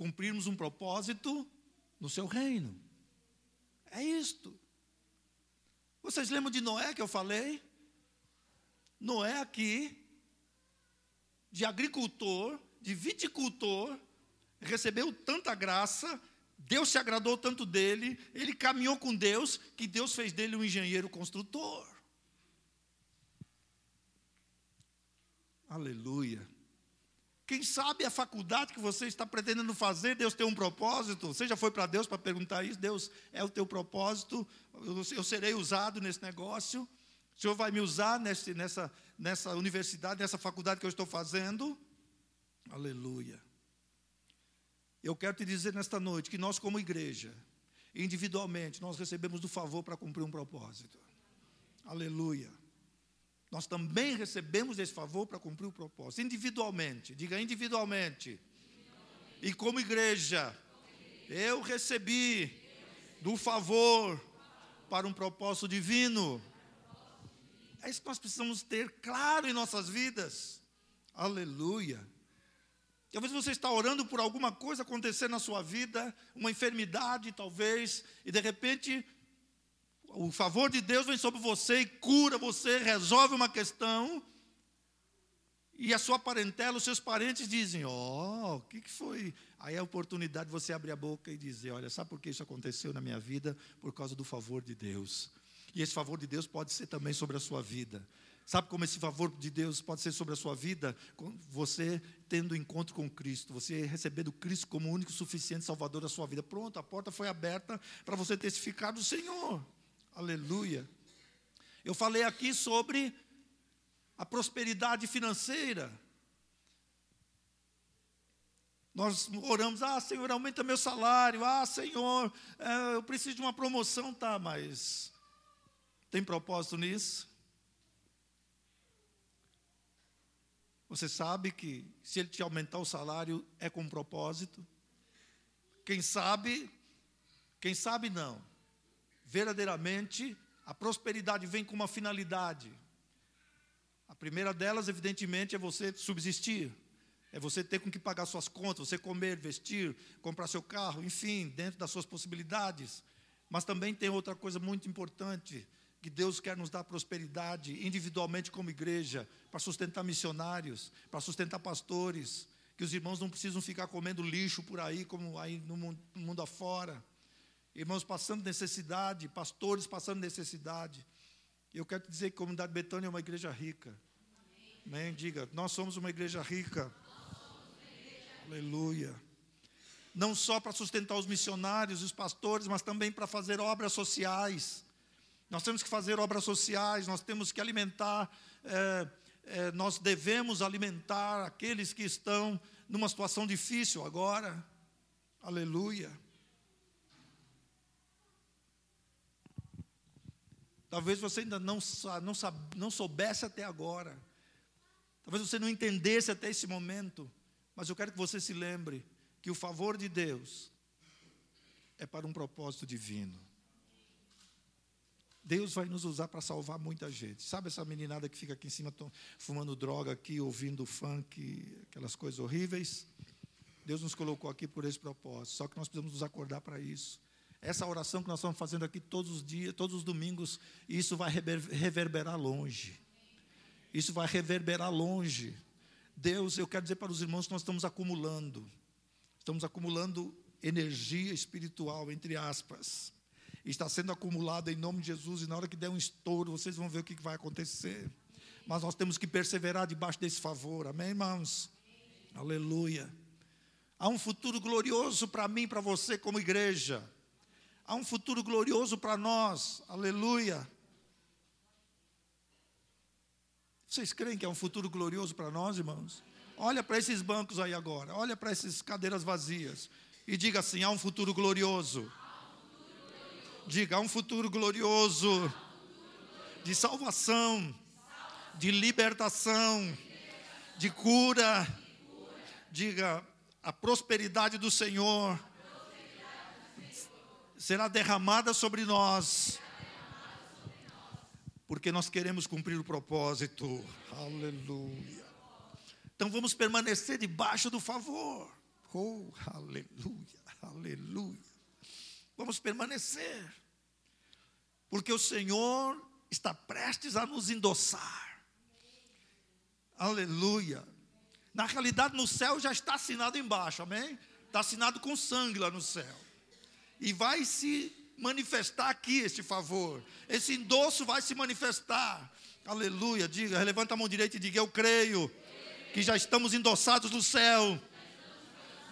cumprirmos um propósito no seu reino. É isto. Vocês lembram de Noé que eu falei? Noé aqui, de agricultor, de viticultor, recebeu tanta graça, Deus se agradou tanto dele, ele caminhou com Deus, que Deus fez dele um engenheiro construtor. Aleluia. Quem sabe a faculdade que você está pretendendo fazer, Deus tem um propósito. Você já foi para Deus para perguntar isso? Deus é o teu propósito, eu, serei usado nesse negócio. O Senhor vai me usar nesse, nessa, nessa universidade, nessa faculdade que eu estou fazendo? Aleluia. Eu quero te dizer nesta noite que nós, como igreja, individualmente, nós recebemos do favor para cumprir um propósito. Aleluia. Nós também recebemos esse favor para cumprir o propósito, individualmente, diga individualmente. E como igreja, eu recebi do favor para um propósito divino. É isso que nós precisamos ter claro em nossas vidas. Aleluia. Talvez você está orando por alguma coisa acontecer na sua vida, uma enfermidade talvez, e de repente o favor de Deus vem sobre você e cura você, resolve uma questão. E a sua parentela, os seus parentes dizem: Ó, oh, o que, que foi? Aí é a oportunidade de você abrir a boca e dizer: Olha, sabe por que isso aconteceu na minha vida? Por causa do favor de Deus. E esse favor de Deus pode ser também sobre a sua vida. Sabe como esse favor de Deus pode ser sobre a sua vida? Você tendo encontro com Cristo, você recebendo Cristo como o único suficiente Salvador da sua vida. Pronto, a porta foi aberta para você testificar do Senhor. Aleluia. Eu falei aqui sobre a prosperidade financeira. Nós oramos, ah, Senhor, aumenta meu salário, ah, Senhor, é, eu preciso de uma promoção, tá, mas tem propósito nisso? Você sabe que se ele te aumentar o salário é com propósito? Quem sabe, quem sabe não verdadeiramente a prosperidade vem com uma finalidade. A primeira delas, evidentemente, é você subsistir. É você ter com que pagar suas contas, você comer, vestir, comprar seu carro, enfim, dentro das suas possibilidades. Mas também tem outra coisa muito importante, que Deus quer nos dar prosperidade individualmente como igreja, para sustentar missionários, para sustentar pastores, que os irmãos não precisam ficar comendo lixo por aí, como aí no mundo, no mundo afora irmãos passando necessidade, pastores passando necessidade. Eu quero te dizer que a comunidade Betânia é uma igreja rica. Amém? Amém? Diga, nós somos uma igreja rica. Aleluia. Não só para sustentar os missionários, os pastores, mas também para fazer obras sociais. Nós temos que fazer obras sociais, nós temos que alimentar, é, é, nós devemos alimentar aqueles que estão numa situação difícil agora. Aleluia. Talvez você ainda não, não, não soubesse até agora Talvez você não entendesse até esse momento, mas eu quero que você se lembre que o favor de Deus é para um propósito divino. Deus vai nos usar para salvar muita gente. Sabe essa meninada que fica aqui em cima fumando droga aqui, ouvindo funk, aquelas coisas horríveis? Deus nos colocou aqui por esse propósito. Só que nós precisamos nos acordar para isso. Essa oração que nós estamos fazendo aqui todos os dias, todos os domingos, isso vai reverberar longe. Isso vai reverberar longe. Deus, eu quero dizer para os irmãos que nós estamos acumulando. Estamos acumulando energia espiritual, entre aspas. Está sendo acumulada em nome de Jesus, e na hora que der um estouro, vocês vão ver o que vai acontecer. Mas nós temos que perseverar debaixo desse favor, amém, irmãos? Aleluia. Há um futuro glorioso para mim, para você, como igreja. Há um futuro glorioso para nós, aleluia. Vocês creem que é um futuro glorioso para nós, irmãos? Olha para esses bancos aí agora, olha para essas cadeiras vazias e diga assim: há um futuro glorioso. Diga, há um futuro glorioso de salvação, de libertação, de cura. Diga, a prosperidade do Senhor será derramada sobre nós, porque nós queremos cumprir o propósito. Aleluia. Então vamos permanecer debaixo do favor. Oh, aleluia, aleluia. Vamos permanecer, porque o Senhor está prestes a nos endossar. Aleluia. Na realidade, no céu já está assinado embaixo, amém? Está assinado com sangue lá no céu. E vai se manifestar aqui este favor. Esse endosso vai se manifestar. Aleluia. Diga, levanta a mão direita e diga: Eu creio que já estamos endossados no céu.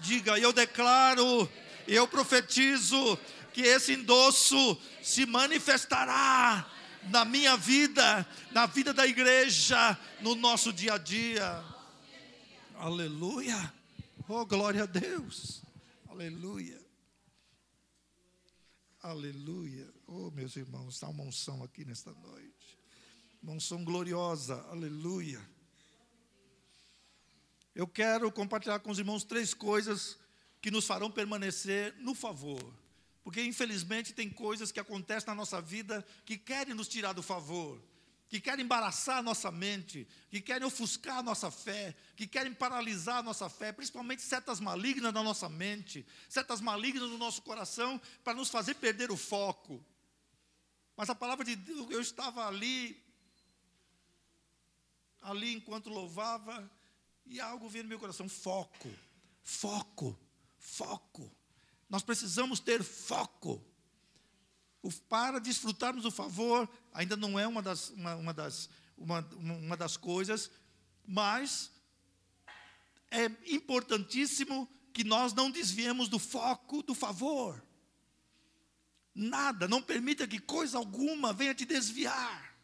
Diga, eu declaro, eu profetizo que esse endosso se manifestará na minha vida, na vida da igreja, no nosso dia a dia. Aleluia. Oh, glória a Deus. Aleluia. Aleluia. Oh, meus irmãos, está uma unção aqui nesta noite. Uma unção gloriosa. Aleluia. Eu quero compartilhar com os irmãos três coisas que nos farão permanecer no favor. Porque, infelizmente, tem coisas que acontecem na nossa vida que querem nos tirar do favor que querem embaraçar a nossa mente, que querem ofuscar a nossa fé, que querem paralisar a nossa fé, principalmente setas malignas na nossa mente, setas malignas no nosso coração, para nos fazer perder o foco. Mas a palavra de Deus, eu estava ali, ali enquanto louvava, e algo veio no meu coração: foco, foco, foco. Nós precisamos ter foco para desfrutarmos do favor, ainda não é uma das, uma, uma das, uma, uma das coisas, mas é importantíssimo que nós não desviemos do foco do favor. Nada, não permita que coisa alguma venha te desviar.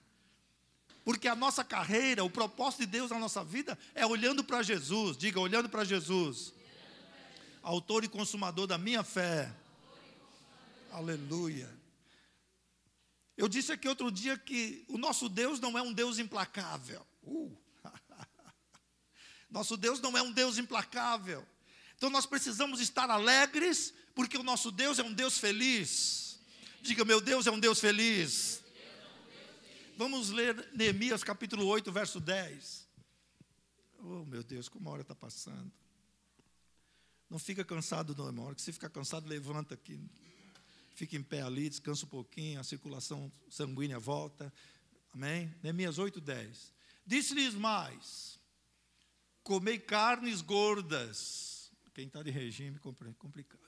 Porque a nossa carreira, o propósito de Deus na nossa vida é olhando para Jesus. Diga, olhando para Jesus. Autor e consumador da minha fé. Aleluia. Eu disse aqui outro dia que o nosso Deus não é um Deus implacável. Uh. nosso Deus não é um Deus implacável. Então nós precisamos estar alegres, porque o nosso Deus é um Deus feliz. Diga, meu Deus é um Deus feliz. Vamos ler Neemias capítulo 8, verso 10. Oh, meu Deus, como a hora está passando. Não fica cansado, não, irmão. A hora que você ficar cansado, levanta aqui fica em pé ali, descansa um pouquinho, a circulação sanguínea volta. Amém? Neemias 8, 10. Disse-lhes mais: comei carnes gordas. Quem está de regime, complicado.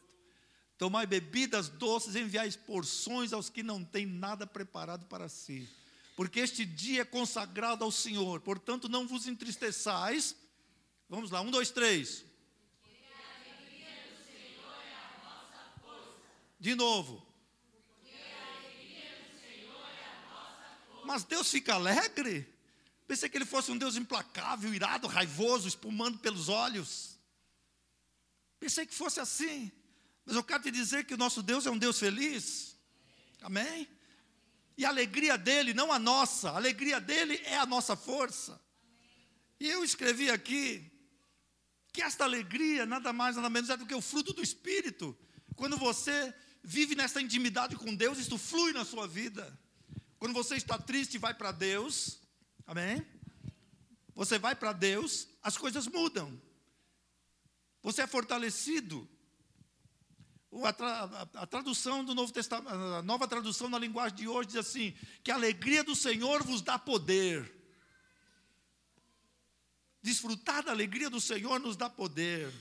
Tomai bebidas doces, enviais porções aos que não têm nada preparado para si. Porque este dia é consagrado ao Senhor, portanto não vos entristeçais. Vamos lá, um, dois, três. De novo. Mas Deus fica alegre? Pensei que ele fosse um Deus implacável, irado, raivoso, espumando pelos olhos. Pensei que fosse assim. Mas eu quero te dizer que o nosso Deus é um Deus feliz. Amém? E a alegria dele, não a nossa, a alegria dele é a nossa força. E eu escrevi aqui que esta alegria nada mais, nada menos é do que o fruto do Espírito. Quando você vive nessa intimidade com Deus, isso flui na sua vida. Quando você está triste, vai para Deus, amém? Você vai para Deus, as coisas mudam. Você é fortalecido. A, tra, a, tradução do Novo Testamento, a nova tradução na linguagem de hoje diz assim: que a alegria do Senhor vos dá poder. Desfrutar da alegria do Senhor nos dá poder.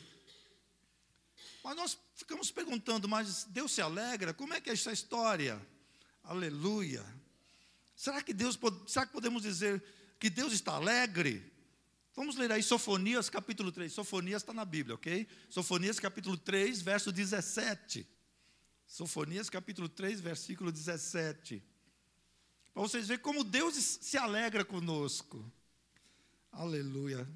Mas nós ficamos perguntando, mas Deus se alegra? Como é que é essa história? Aleluia. Será que Deus, será que podemos dizer que Deus está alegre? Vamos ler aí Sofonias capítulo 3. Sofonias está na Bíblia, ok? Sofonias capítulo 3, verso 17. Sofonias capítulo 3, versículo 17. Para vocês verem como Deus se alegra conosco. Aleluia.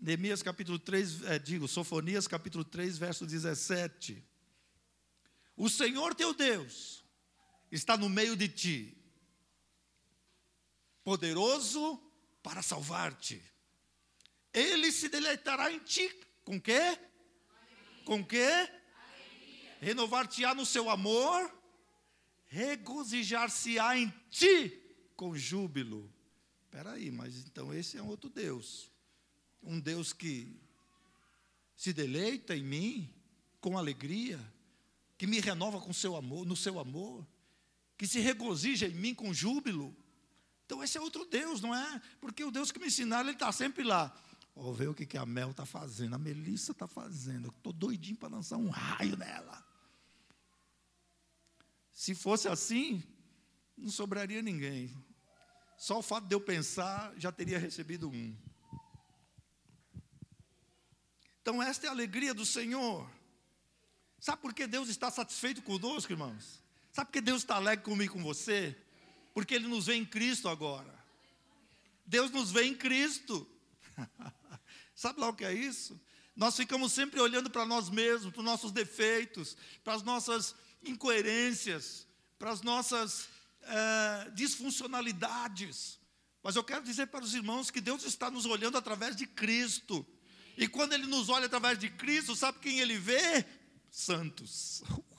Neemias capítulo 3, é, digo, Sofonias capítulo 3, verso 17. O Senhor teu Deus está no meio de ti, poderoso para salvar-te. Ele se deleitará em ti. Com quê? Com quê? Renovar-te-á no seu amor, regozijar-se-á em ti com júbilo. Espera aí, mas então esse é um outro Deus. Um Deus que se deleita em mim com alegria, que me renova com seu amor, no seu amor, que se regozija em mim com júbilo. Então esse é outro Deus, não é? Porque o Deus que me ensinaram, ele está sempre lá. Vou ver o que, que a Mel está fazendo, a Melissa está fazendo. Estou doidinho para lançar um raio nela. Se fosse assim, não sobraria ninguém. Só o fato de eu pensar já teria recebido um. Então, esta é a alegria do Senhor. Sabe por que Deus está satisfeito conosco, irmãos? Sabe por que Deus está alegre comigo e com você? Porque Ele nos vê em Cristo agora. Deus nos vê em Cristo. Sabe lá o que é isso? Nós ficamos sempre olhando para nós mesmos, para os nossos defeitos, para as nossas incoerências, para as nossas é, disfuncionalidades. Mas eu quero dizer para os irmãos que Deus está nos olhando através de Cristo. E quando Ele nos olha através de Cristo, sabe quem Ele vê? Santos.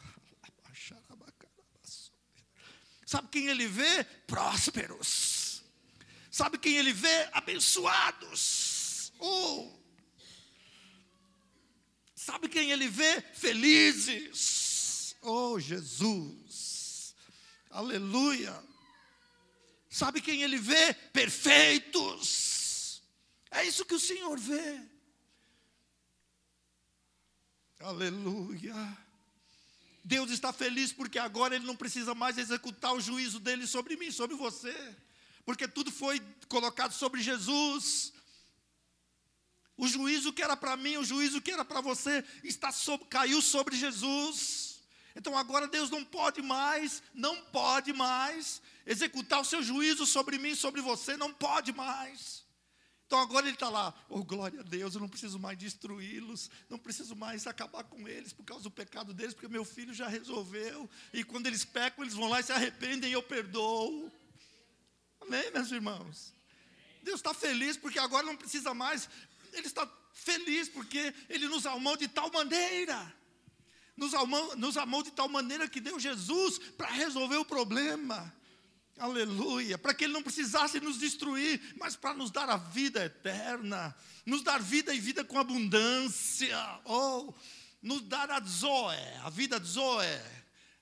Sabe quem ele vê? Prósperos. Sabe quem ele vê? Abençoados. Oh. Sabe quem ele vê? Felizes. Oh, Jesus. Aleluia. Sabe quem ele vê? Perfeitos. É isso que o Senhor vê. Aleluia. Deus está feliz porque agora Ele não precisa mais executar o juízo dele sobre mim, sobre você, porque tudo foi colocado sobre Jesus. O juízo que era para mim, o juízo que era para você, está sobre, caiu sobre Jesus. Então agora Deus não pode mais, não pode mais executar o seu juízo sobre mim, sobre você, não pode mais. Então agora ele está lá, oh glória a Deus, eu não preciso mais destruí-los, não preciso mais acabar com eles por causa do pecado deles, porque meu filho já resolveu, e quando eles pecam, eles vão lá e se arrependem e eu perdoo. Amém, meus irmãos? Deus está feliz porque agora não precisa mais, Ele está feliz porque Ele nos amou de tal maneira, nos amou, nos amou de tal maneira que deu Jesus para resolver o problema. Aleluia, para que ele não precisasse nos destruir, mas para nos dar a vida eterna, nos dar vida e vida com abundância, ou oh, nos dar a Zoe, a vida Zoe,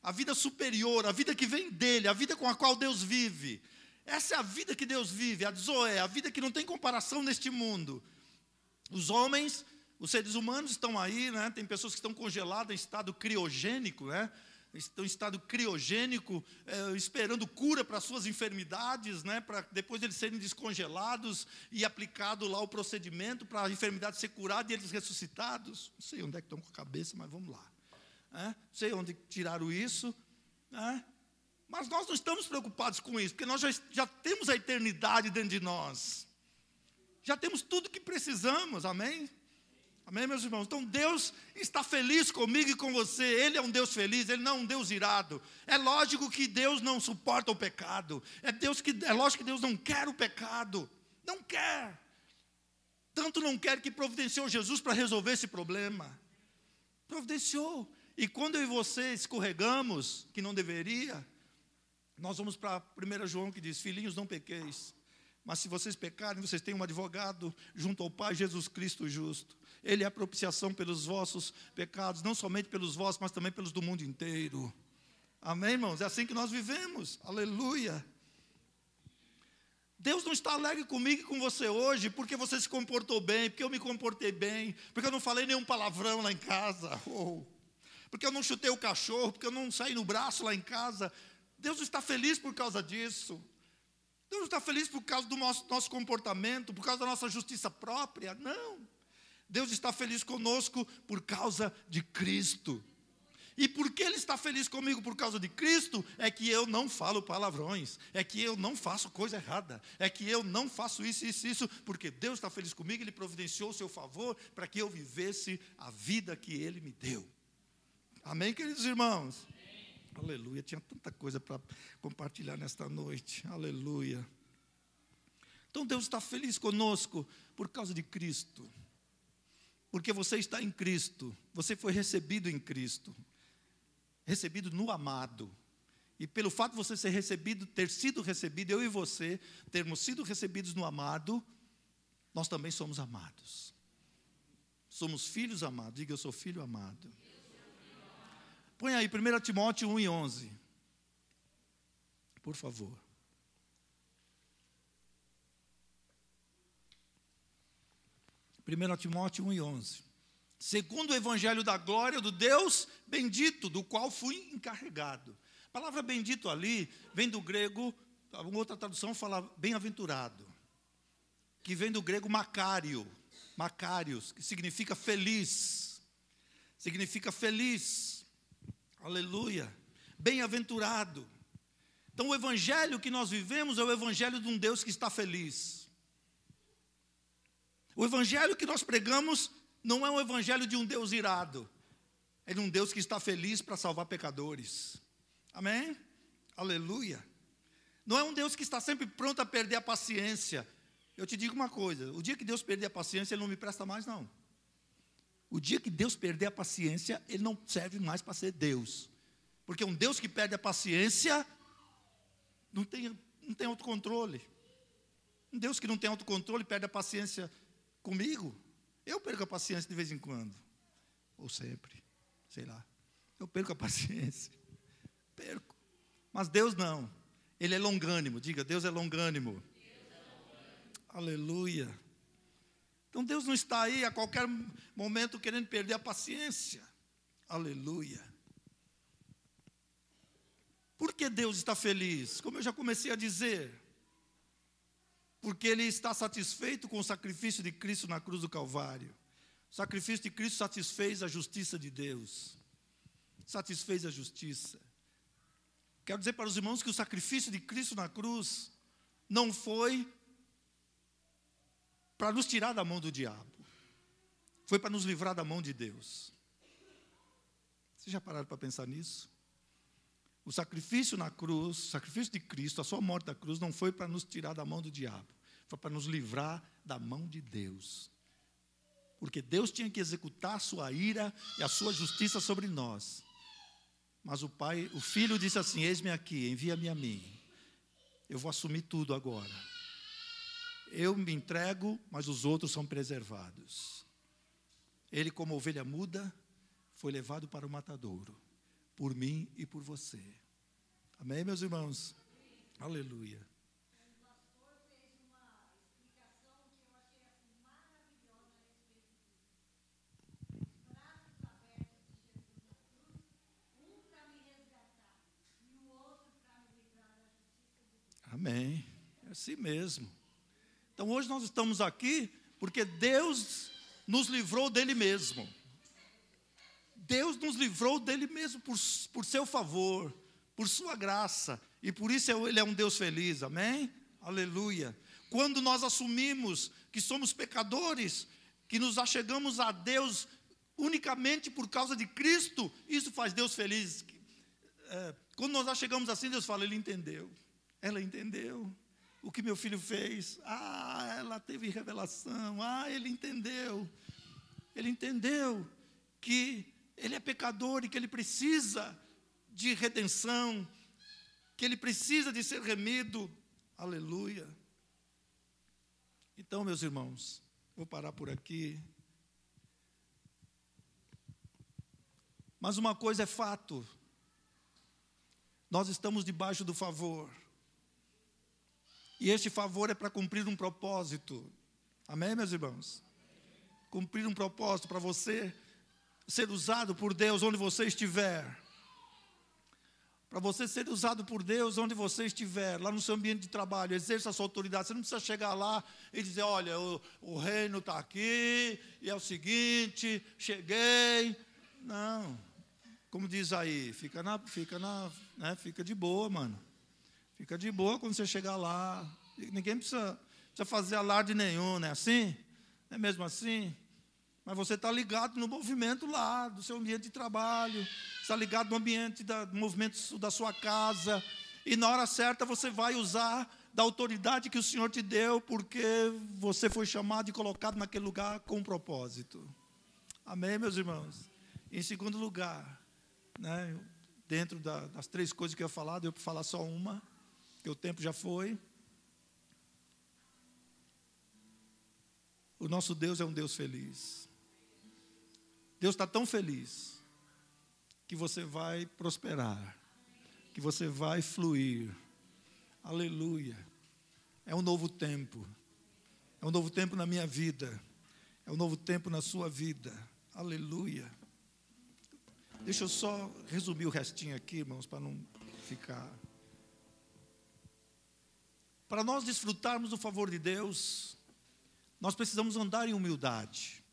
a vida superior, a vida que vem dele, a vida com a qual Deus vive. Essa é a vida que Deus vive, a Zoe, a vida que não tem comparação neste mundo. Os homens, os seres humanos estão aí, né? Tem pessoas que estão congeladas em estado criogênico, né? Estão em estado criogênico, é, esperando cura para suas enfermidades, né, para depois eles serem descongelados e aplicado lá o procedimento para a enfermidade ser curada e eles ressuscitados. Não sei onde é que estão com a cabeça, mas vamos lá. É, não sei onde tiraram isso. É, mas nós não estamos preocupados com isso, porque nós já, já temos a eternidade dentro de nós. Já temos tudo que precisamos, amém? Amém, meus irmãos? Então Deus está feliz comigo e com você. Ele é um Deus feliz, ele não é um Deus irado. É lógico que Deus não suporta o pecado. É, Deus que, é lógico que Deus não quer o pecado. Não quer. Tanto não quer que providenciou Jesus para resolver esse problema. Providenciou. E quando eu e você escorregamos, que não deveria, nós vamos para 1 João que diz: Filhinhos, não pequeis. Mas se vocês pecarem, vocês têm um advogado junto ao Pai Jesus Cristo justo. Ele é a propiciação pelos vossos pecados, não somente pelos vossos, mas também pelos do mundo inteiro. Amém, irmãos? É assim que nós vivemos. Aleluia. Deus não está alegre comigo e com você hoje porque você se comportou bem, porque eu me comportei bem, porque eu não falei nenhum palavrão lá em casa, ou porque eu não chutei o cachorro, porque eu não saí no braço lá em casa. Deus está feliz por causa disso. Deus está feliz por causa do nosso, nosso comportamento, por causa da nossa justiça própria. Não. Deus está feliz conosco por causa de Cristo. E porque Ele está feliz comigo por causa de Cristo, é que eu não falo palavrões, é que eu não faço coisa errada, é que eu não faço isso, isso, isso, porque Deus está feliz comigo, Ele providenciou o seu favor para que eu vivesse a vida que Ele me deu. Amém, queridos irmãos? Amém. Aleluia. Tinha tanta coisa para compartilhar nesta noite. Aleluia. Então Deus está feliz conosco por causa de Cristo. Porque você está em Cristo, você foi recebido em Cristo, recebido no amado. E pelo fato de você ser recebido, ter sido recebido, eu e você, termos sido recebidos no amado, nós também somos amados. Somos filhos amados. Diga, eu sou filho amado. Põe aí 1 Timóteo 1 e 11. Por favor. Primeiro Timóteo 1 e 11. Segundo o evangelho da glória do Deus bendito, do qual fui encarregado. A palavra bendito ali vem do grego, uma outra tradução fala bem-aventurado, que vem do grego macário, macários, que significa feliz. Significa feliz. Aleluia. Bem-aventurado. Então, o evangelho que nós vivemos é o evangelho de um Deus que está feliz. O evangelho que nós pregamos não é um evangelho de um Deus irado, é de um Deus que está feliz para salvar pecadores. Amém? Aleluia. Não é um Deus que está sempre pronto a perder a paciência. Eu te digo uma coisa: o dia que Deus perder a paciência, Ele não me presta mais, não. O dia que Deus perder a paciência, ele não serve mais para ser Deus. Porque um Deus que perde a paciência não tem, não tem autocontrole. Um Deus que não tem autocontrole perde a paciência comigo. Eu perco a paciência de vez em quando. Ou sempre. Sei lá. Eu perco a paciência. Perco. Mas Deus não. Ele é longânimo. Diga, Deus é longânimo. Deus é longânimo. Aleluia. Então Deus não está aí a qualquer momento querendo perder a paciência. Aleluia. Por que Deus está feliz? Como eu já comecei a dizer, porque Ele está satisfeito com o sacrifício de Cristo na cruz do Calvário. O sacrifício de Cristo satisfez a justiça de Deus, satisfez a justiça. Quero dizer para os irmãos que o sacrifício de Cristo na cruz não foi para nos tirar da mão do diabo. Foi para nos livrar da mão de Deus. Vocês já pararam para pensar nisso? O sacrifício na cruz, o sacrifício de Cristo, a sua morte da cruz, não foi para nos tirar da mão do diabo, foi para nos livrar da mão de Deus. Porque Deus tinha que executar a sua ira e a sua justiça sobre nós. Mas o pai, o filho disse assim: Eis-me aqui, envia-me a mim. Eu vou assumir tudo agora. Eu me entrego, mas os outros são preservados. Ele, como ovelha muda, foi levado para o matadouro, por mim e por você. Amém, meus irmãos? Aleluia. Amém. É assim mesmo. Então hoje nós estamos aqui porque Deus nos livrou dele mesmo. Deus nos livrou dele mesmo por, por seu favor, por sua graça, e por isso ele é um Deus feliz, amém? Aleluia. Quando nós assumimos que somos pecadores, que nos achegamos a Deus unicamente por causa de Cristo, isso faz Deus feliz. É, quando nós achegamos assim, Deus fala, Ele entendeu, ela entendeu. o que meu filho fez. Ah, ela teve revelação. Ah, ele entendeu. Ele entendeu que ele é pecador e que ele precisa de redenção, que ele precisa de ser remido. Aleluia. Então, meus irmãos, vou parar por aqui. Mas uma coisa é fato: nós estamos debaixo do favor. E este favor é para cumprir um propósito. Amém, meus irmãos? Cumprir um propósito para você ser usado por Deus onde você estiver. Para você ser usado por Deus onde você estiver, lá no seu ambiente de trabalho, exerça a sua autoridade. Você não precisa chegar lá e dizer: olha, o, o reino está aqui, e é o seguinte, cheguei. Não. Como diz aí, fica na, fica na, né, fica de boa, mano. Fica de boa quando você chegar lá. Ninguém precisa, precisa fazer alarde nenhum, não é assim? Não é mesmo assim? Mas você está ligado no movimento lá, do seu ambiente de trabalho, está ligado no ambiente da, no movimento da sua casa, e na hora certa você vai usar da autoridade que o Senhor te deu, porque você foi chamado e colocado naquele lugar com um propósito. Amém, meus irmãos? Em segundo lugar, né, dentro da, das três coisas que eu falar, eu falar só uma, que o tempo já foi. O nosso Deus é um Deus feliz. Deus está tão feliz que você vai prosperar, que você vai fluir. Aleluia. É um novo tempo. É um novo tempo na minha vida. É um novo tempo na sua vida. Aleluia. Deixa eu só resumir o restinho aqui, irmãos, para não ficar. Para nós desfrutarmos do favor de Deus, nós precisamos andar em humildade.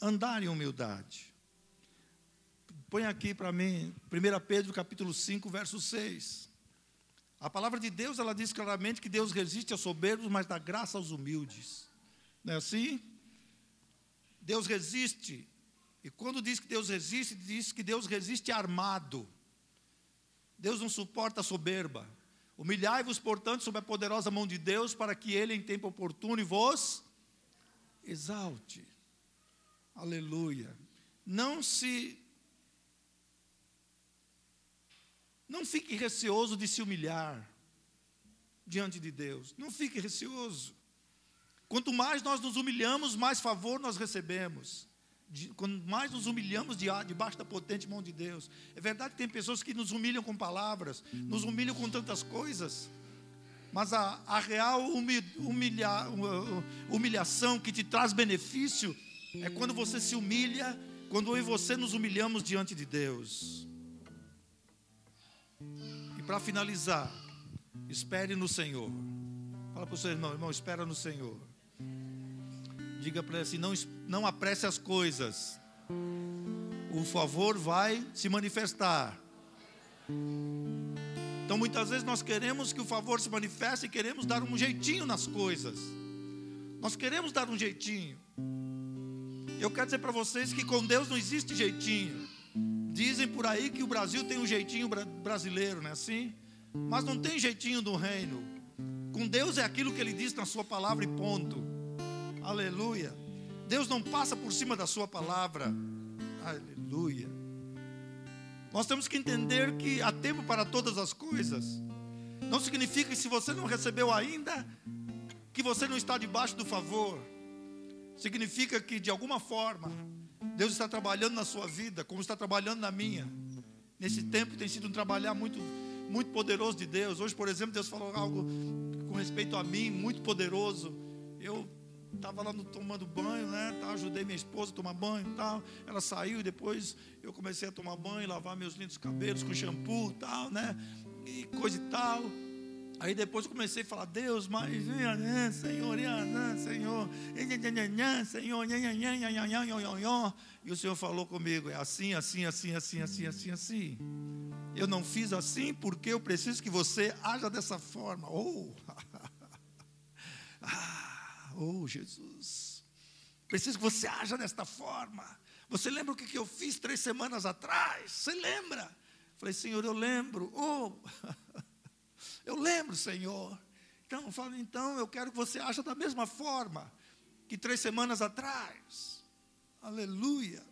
Andar em humildade. Põe aqui para mim, 1 Pedro capítulo 5, verso 6. A palavra de Deus, ela diz claramente que Deus resiste aos soberbos, mas dá graça aos humildes. Não é assim? Deus resiste. E quando diz que Deus resiste, diz que Deus resiste armado. Deus não suporta a soberba. Humilhai-vos, portanto, sob a poderosa mão de Deus, para que Ele, em tempo oportuno, vos exalte. Aleluia. Não se. Não fique receoso de se humilhar diante de Deus. Não fique receoso. Quanto mais nós nos humilhamos, mais favor nós recebemos de, quando mais nos humilhamos de, debaixo da potente mão de Deus. É verdade que tem pessoas que nos humilham com palavras, nos humilham com tantas coisas, mas a, a real humilha, humilhação que te traz benefício é quando você se humilha, quando eu e você nos humilhamos diante de Deus. E para finalizar, espere no Senhor. Fala para o seu irmão, irmão, espera no Senhor. Diga para ele assim: não, não apresse as coisas. O favor vai se manifestar. Então muitas vezes nós queremos que o favor se manifeste e queremos dar um jeitinho nas coisas. Nós queremos dar um jeitinho. Eu quero dizer para vocês que com Deus não existe jeitinho. Dizem por aí que o Brasil tem um jeitinho brasileiro, não é assim? Mas não tem jeitinho do reino. Com Deus é aquilo que Ele diz na Sua palavra e ponto. Aleluia. Deus não passa por cima da Sua palavra. Aleluia. Nós temos que entender que há tempo para todas as coisas. Não significa que se você não recebeu ainda, que você não está debaixo do favor. Significa que de alguma forma Deus está trabalhando na sua vida, como está trabalhando na minha. Nesse tempo tem sido um trabalhar muito muito poderoso de Deus. Hoje, por exemplo, Deus falou algo com respeito a mim, muito poderoso. Eu estava lá no, tomando banho, né? Tá, ajudei minha esposa a tomar banho tal. Ela saiu e depois eu comecei a tomar banho, lavar meus lindos cabelos com shampoo tal, né? E coisa e tal. Aí depois eu comecei a falar, Deus, mas Senhor, Senhor, Senhor, e o Senhor falou comigo, é assim, assim, assim, assim, assim, assim, assim. Eu não fiz assim porque eu preciso que você haja dessa forma. Oh, ah. Oh, Jesus, preciso que você haja desta forma. Você lembra o que eu fiz três semanas atrás? Você lembra? Falei, Senhor, eu lembro. Oh, eu lembro, Senhor. Então, fala, então eu quero que você ache da mesma forma que três semanas atrás. Aleluia.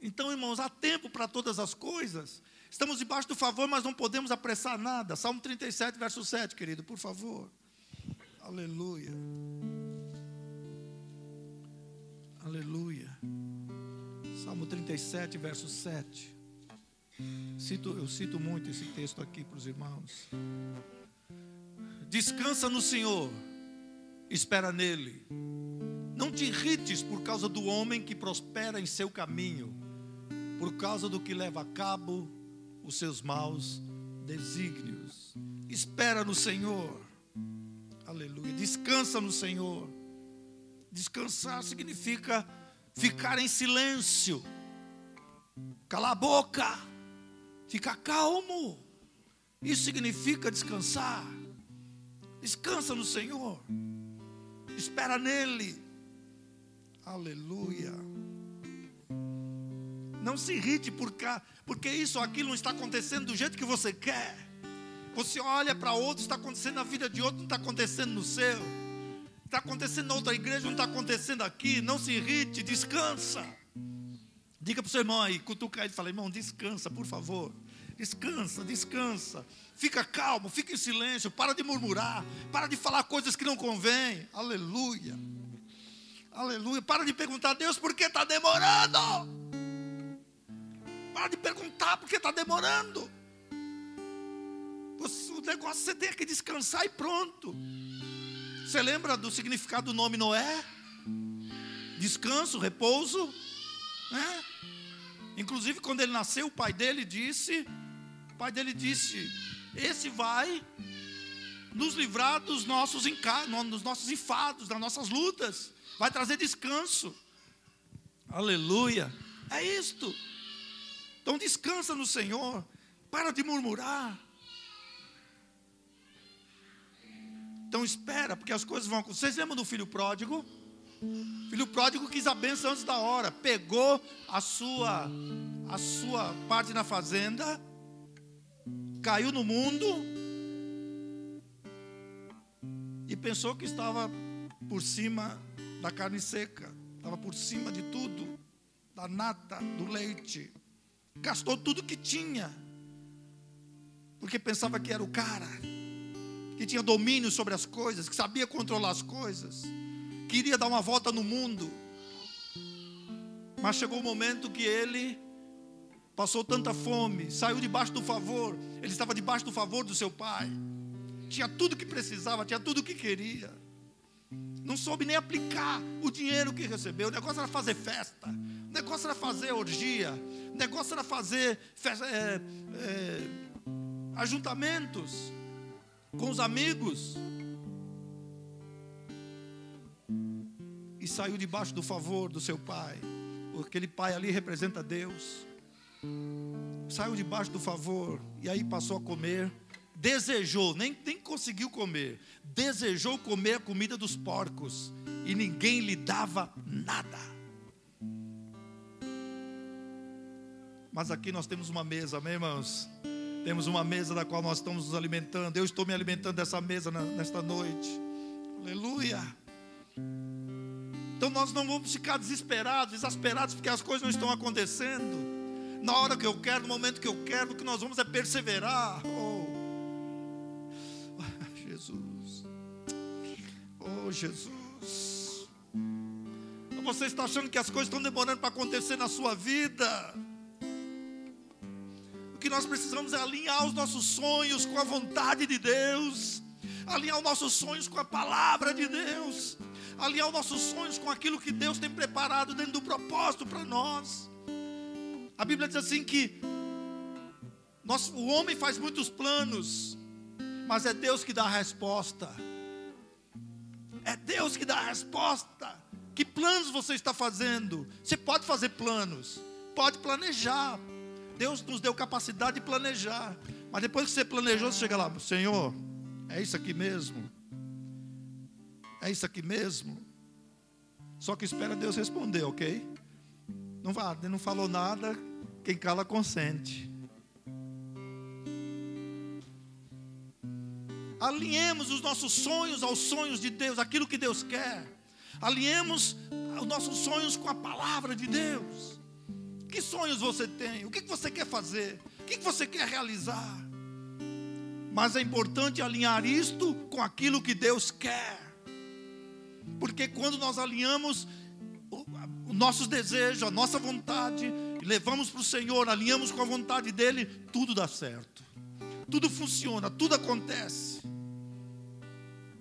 Então, irmãos, há tempo para todas as coisas. Estamos debaixo do favor, mas não podemos apressar nada. Salmo 37, verso 7, querido, por favor. Aleluia. Aleluia. Salmo 37, verso 7. Cito, eu cito muito esse texto aqui para os irmãos. Descansa no Senhor, espera nele. Não te irrites por causa do homem que prospera em seu caminho, por causa do que leva a cabo os seus maus desígnios. Espera no Senhor. Aleluia. Descansa no Senhor. Descansar significa ficar em silêncio, calar a boca, ficar calmo. Isso significa descansar. Descansa no Senhor. Espera nele. Aleluia. Não se irrite por cá, porque isso ou aquilo não está acontecendo do jeito que você quer. Você olha para outro, está acontecendo na vida de outro, não está acontecendo no seu. Está acontecendo na outra igreja, não está acontecendo aqui. Não se irrite, descansa. Diga para o seu irmão aí, cutuca ele e fala, irmão, descansa, por favor. Descansa, descansa. Fica calmo, fica em silêncio, para de murmurar, para de falar coisas que não convêm. Aleluia. Aleluia. Para de perguntar a Deus por que está demorando. Para de perguntar por que está demorando. O negócio você tem que descansar e pronto. Você lembra do significado do nome Noé? Descanso, repouso. Né? Inclusive, quando ele nasceu, o pai dele disse: o pai dele disse, esse vai nos livrar dos nossos dos nossos enfados, das nossas lutas, vai trazer descanso. Aleluia. É isto. Então descansa no Senhor, para de murmurar. Então espera, porque as coisas vão acontecer. Vocês lembram do filho pródigo? Filho pródigo quis a benção antes da hora, pegou a sua a sua parte na fazenda, caiu no mundo e pensou que estava por cima da carne seca, estava por cima de tudo, da nata, do leite. Gastou tudo que tinha, porque pensava que era o cara que tinha domínio sobre as coisas, que sabia controlar as coisas, queria dar uma volta no mundo. Mas chegou o momento que ele passou tanta fome, saiu debaixo do favor, ele estava debaixo do favor do seu pai, tinha tudo que precisava, tinha tudo que queria, não soube nem aplicar o dinheiro que recebeu, o negócio era fazer festa, o negócio era fazer orgia, o negócio era fazer festa, é, é, ajuntamentos, com os amigos. Saiu debaixo do favor do seu pai. Aquele pai ali representa Deus. Saiu debaixo do favor e aí passou a comer. Desejou, nem, nem conseguiu comer. Desejou comer a comida dos porcos e ninguém lhe dava nada. Mas aqui nós temos uma mesa, amém, irmãos? Temos uma mesa da qual nós estamos nos alimentando. Eu estou me alimentando dessa mesa nesta noite. Aleluia. Então nós não vamos ficar desesperados, exasperados, porque as coisas não estão acontecendo. Na hora que eu quero, no momento que eu quero, o que nós vamos é perseverar. Oh, Jesus. Oh, Jesus. Você está achando que as coisas estão demorando para acontecer na sua vida? O que nós precisamos é alinhar os nossos sonhos com a vontade de Deus, alinhar os nossos sonhos com a palavra de Deus, alinhar os nossos sonhos com aquilo que Deus tem preparado dentro do propósito para nós. A Bíblia diz assim que nós, o homem faz muitos planos, mas é Deus que dá a resposta. É Deus que dá a resposta. Que planos você está fazendo? Você pode fazer planos, pode planejar, Deus nos deu capacidade de planejar. Mas depois que você planejou, você chega lá, Senhor, é isso aqui mesmo? É isso aqui mesmo? Só que espera Deus responder, ok? Não, vá, não falou nada, quem cala consente. Alinhemos os nossos sonhos aos sonhos de Deus, aquilo que Deus quer. Alinhemos os nossos sonhos com a palavra de Deus. Que sonhos você tem? O que você quer fazer? O que você quer realizar? Mas é importante alinhar isto com aquilo que Deus quer. Porque quando nós alinhamos os nossos desejos, a nossa vontade, levamos para o Senhor, alinhamos com a vontade dEle, tudo dá certo. Tudo funciona, tudo acontece.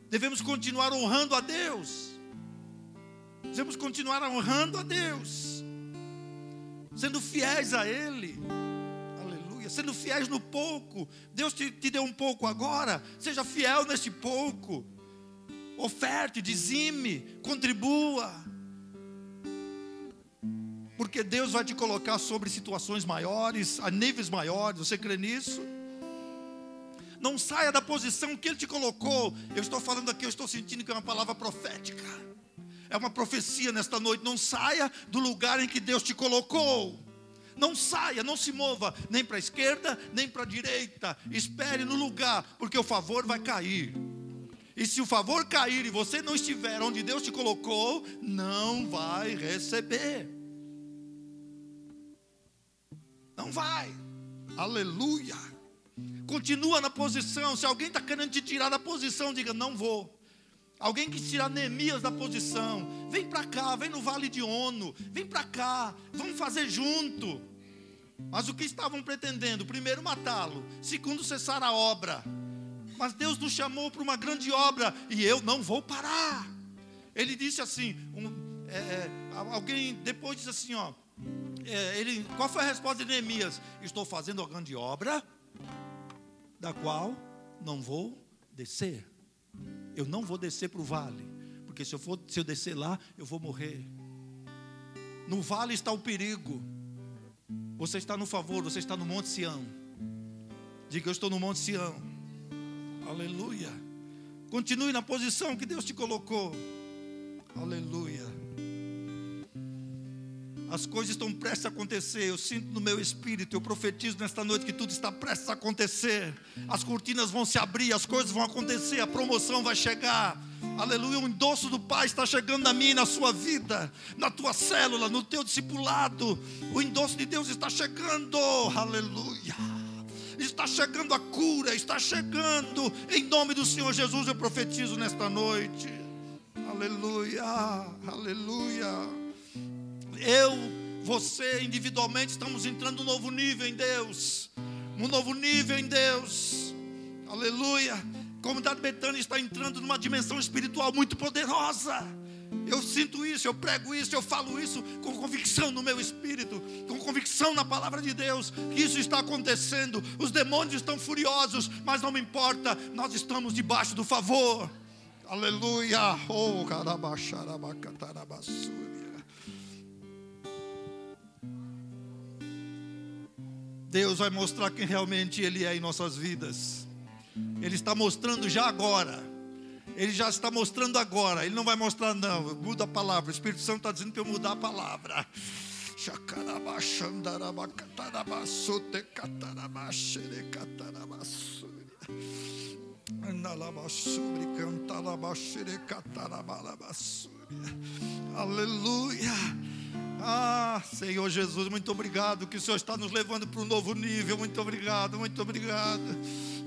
Devemos continuar honrando a Deus. Devemos continuar honrando a Deus. Sendo fiéis a Ele. Aleluia. Sendo fiéis no pouco. Deus te, te deu um pouco agora. Seja fiel neste pouco. Oferte, dizime, contribua. Porque Deus vai te colocar sobre situações maiores, a níveis maiores. Você crê nisso? Não saia da posição que Ele te colocou. Eu estou falando aqui, eu estou sentindo que é uma palavra profética. É uma profecia nesta noite. Não saia do lugar em que Deus te colocou. Não saia, não se mova nem para a esquerda, nem para a direita. Espere no lugar, porque o favor vai cair. E se o favor cair e você não estiver onde Deus te colocou, não vai receber. Não vai. Aleluia. Continua na posição. Se alguém está querendo te tirar da posição, diga: Não vou. Alguém que tirar Neemias da posição, vem para cá, vem no vale de Ono, vem para cá, vamos fazer junto. Mas o que estavam pretendendo? Primeiro, matá-lo, segundo, cessar a obra. Mas Deus nos chamou para uma grande obra e eu não vou parar. Ele disse assim: um, é, é alguém depois disse assim: ó, é, ele, qual foi a resposta de Neemias? Estou fazendo uma grande obra, da qual não vou descer. Eu não vou descer para o vale, porque se eu, for, se eu descer lá, eu vou morrer. No vale está o perigo. Você está no favor, você está no Monte Sião. Diga, eu estou no Monte Sião. Aleluia. Continue na posição que Deus te colocou. Aleluia. As coisas estão prestes a acontecer. Eu sinto no meu espírito, eu profetizo nesta noite que tudo está prestes a acontecer. As cortinas vão se abrir, as coisas vão acontecer, a promoção vai chegar. Aleluia, o endosso do Pai está chegando minha e na sua vida, na tua célula, no teu discipulado. O endosso de Deus está chegando. Aleluia. Está chegando a cura, está chegando. Em nome do Senhor Jesus eu profetizo nesta noite. Aleluia. Aleluia eu, você individualmente estamos entrando num novo nível em Deus. Um novo nível em Deus. Aleluia. A comunidade Betânia está entrando numa dimensão espiritual muito poderosa. Eu sinto isso, eu prego isso, eu falo isso com convicção no meu espírito, com convicção na palavra de Deus, que isso está acontecendo. Os demônios estão furiosos, mas não me importa, nós estamos debaixo do favor. Aleluia. Oh, Deus vai mostrar quem realmente Ele é em nossas vidas. Ele está mostrando já agora. Ele já está mostrando agora. Ele não vai mostrar, não. Muda a palavra. O Espírito Santo está dizendo para eu mudar a palavra. Aleluia. Ah, Senhor Jesus, muito obrigado que o Senhor está nos levando para um novo nível. Muito obrigado, muito obrigado.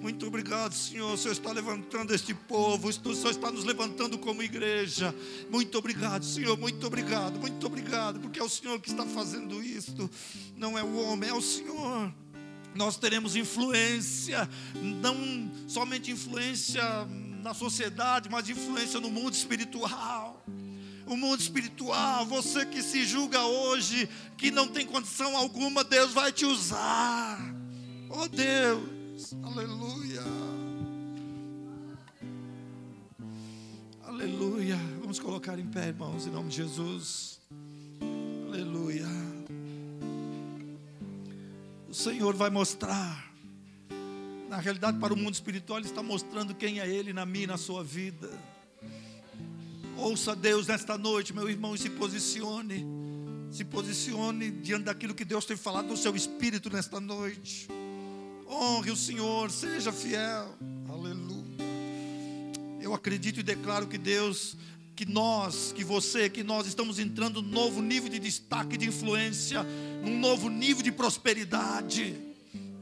Muito obrigado, Senhor. O Senhor está levantando este povo. O Senhor está nos levantando como igreja. Muito obrigado, Senhor. Muito obrigado, muito obrigado. Porque é o Senhor que está fazendo isto. Não é o homem, é o Senhor. Nós teremos influência, não somente influência na sociedade, mas influência no mundo espiritual o mundo espiritual. Você que se julga hoje que não tem condição alguma, Deus vai te usar. Oh Deus, aleluia. Aleluia. Vamos colocar em pé, irmãos, em nome de Jesus. Aleluia. O Senhor vai mostrar. Na realidade, para o mundo espiritual, Ele está mostrando quem é Ele na minha e na sua vida. Ouça Deus nesta noite, meu irmão, e se posicione. Se posicione diante daquilo que Deus tem falado no seu espírito nesta noite. Honre o Senhor, seja fiel. Aleluia. Eu acredito e declaro que Deus, que nós, que você, que nós estamos entrando num novo nível de destaque, de influência, num novo nível de prosperidade.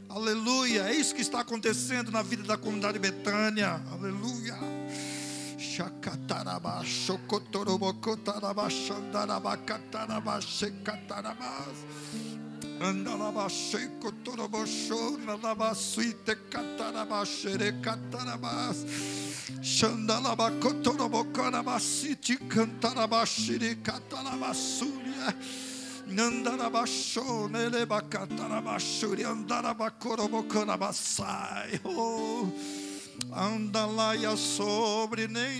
Aleluia. É isso que está acontecendo na vida da comunidade Betânia. Aleluia. Shakataraba, shokotorobokotaraba. Andalaba, shekotorobo, shonalaba, suite, kataraba, shere, katarabas. Shandalaba, kotorobo, karaba, siti, kantaraba, shiri, kataraba, surya. Nandaraba, shoneleba, kataraba, shuri, andaraba, korobo, karaba, sai. Oh. Sobre nem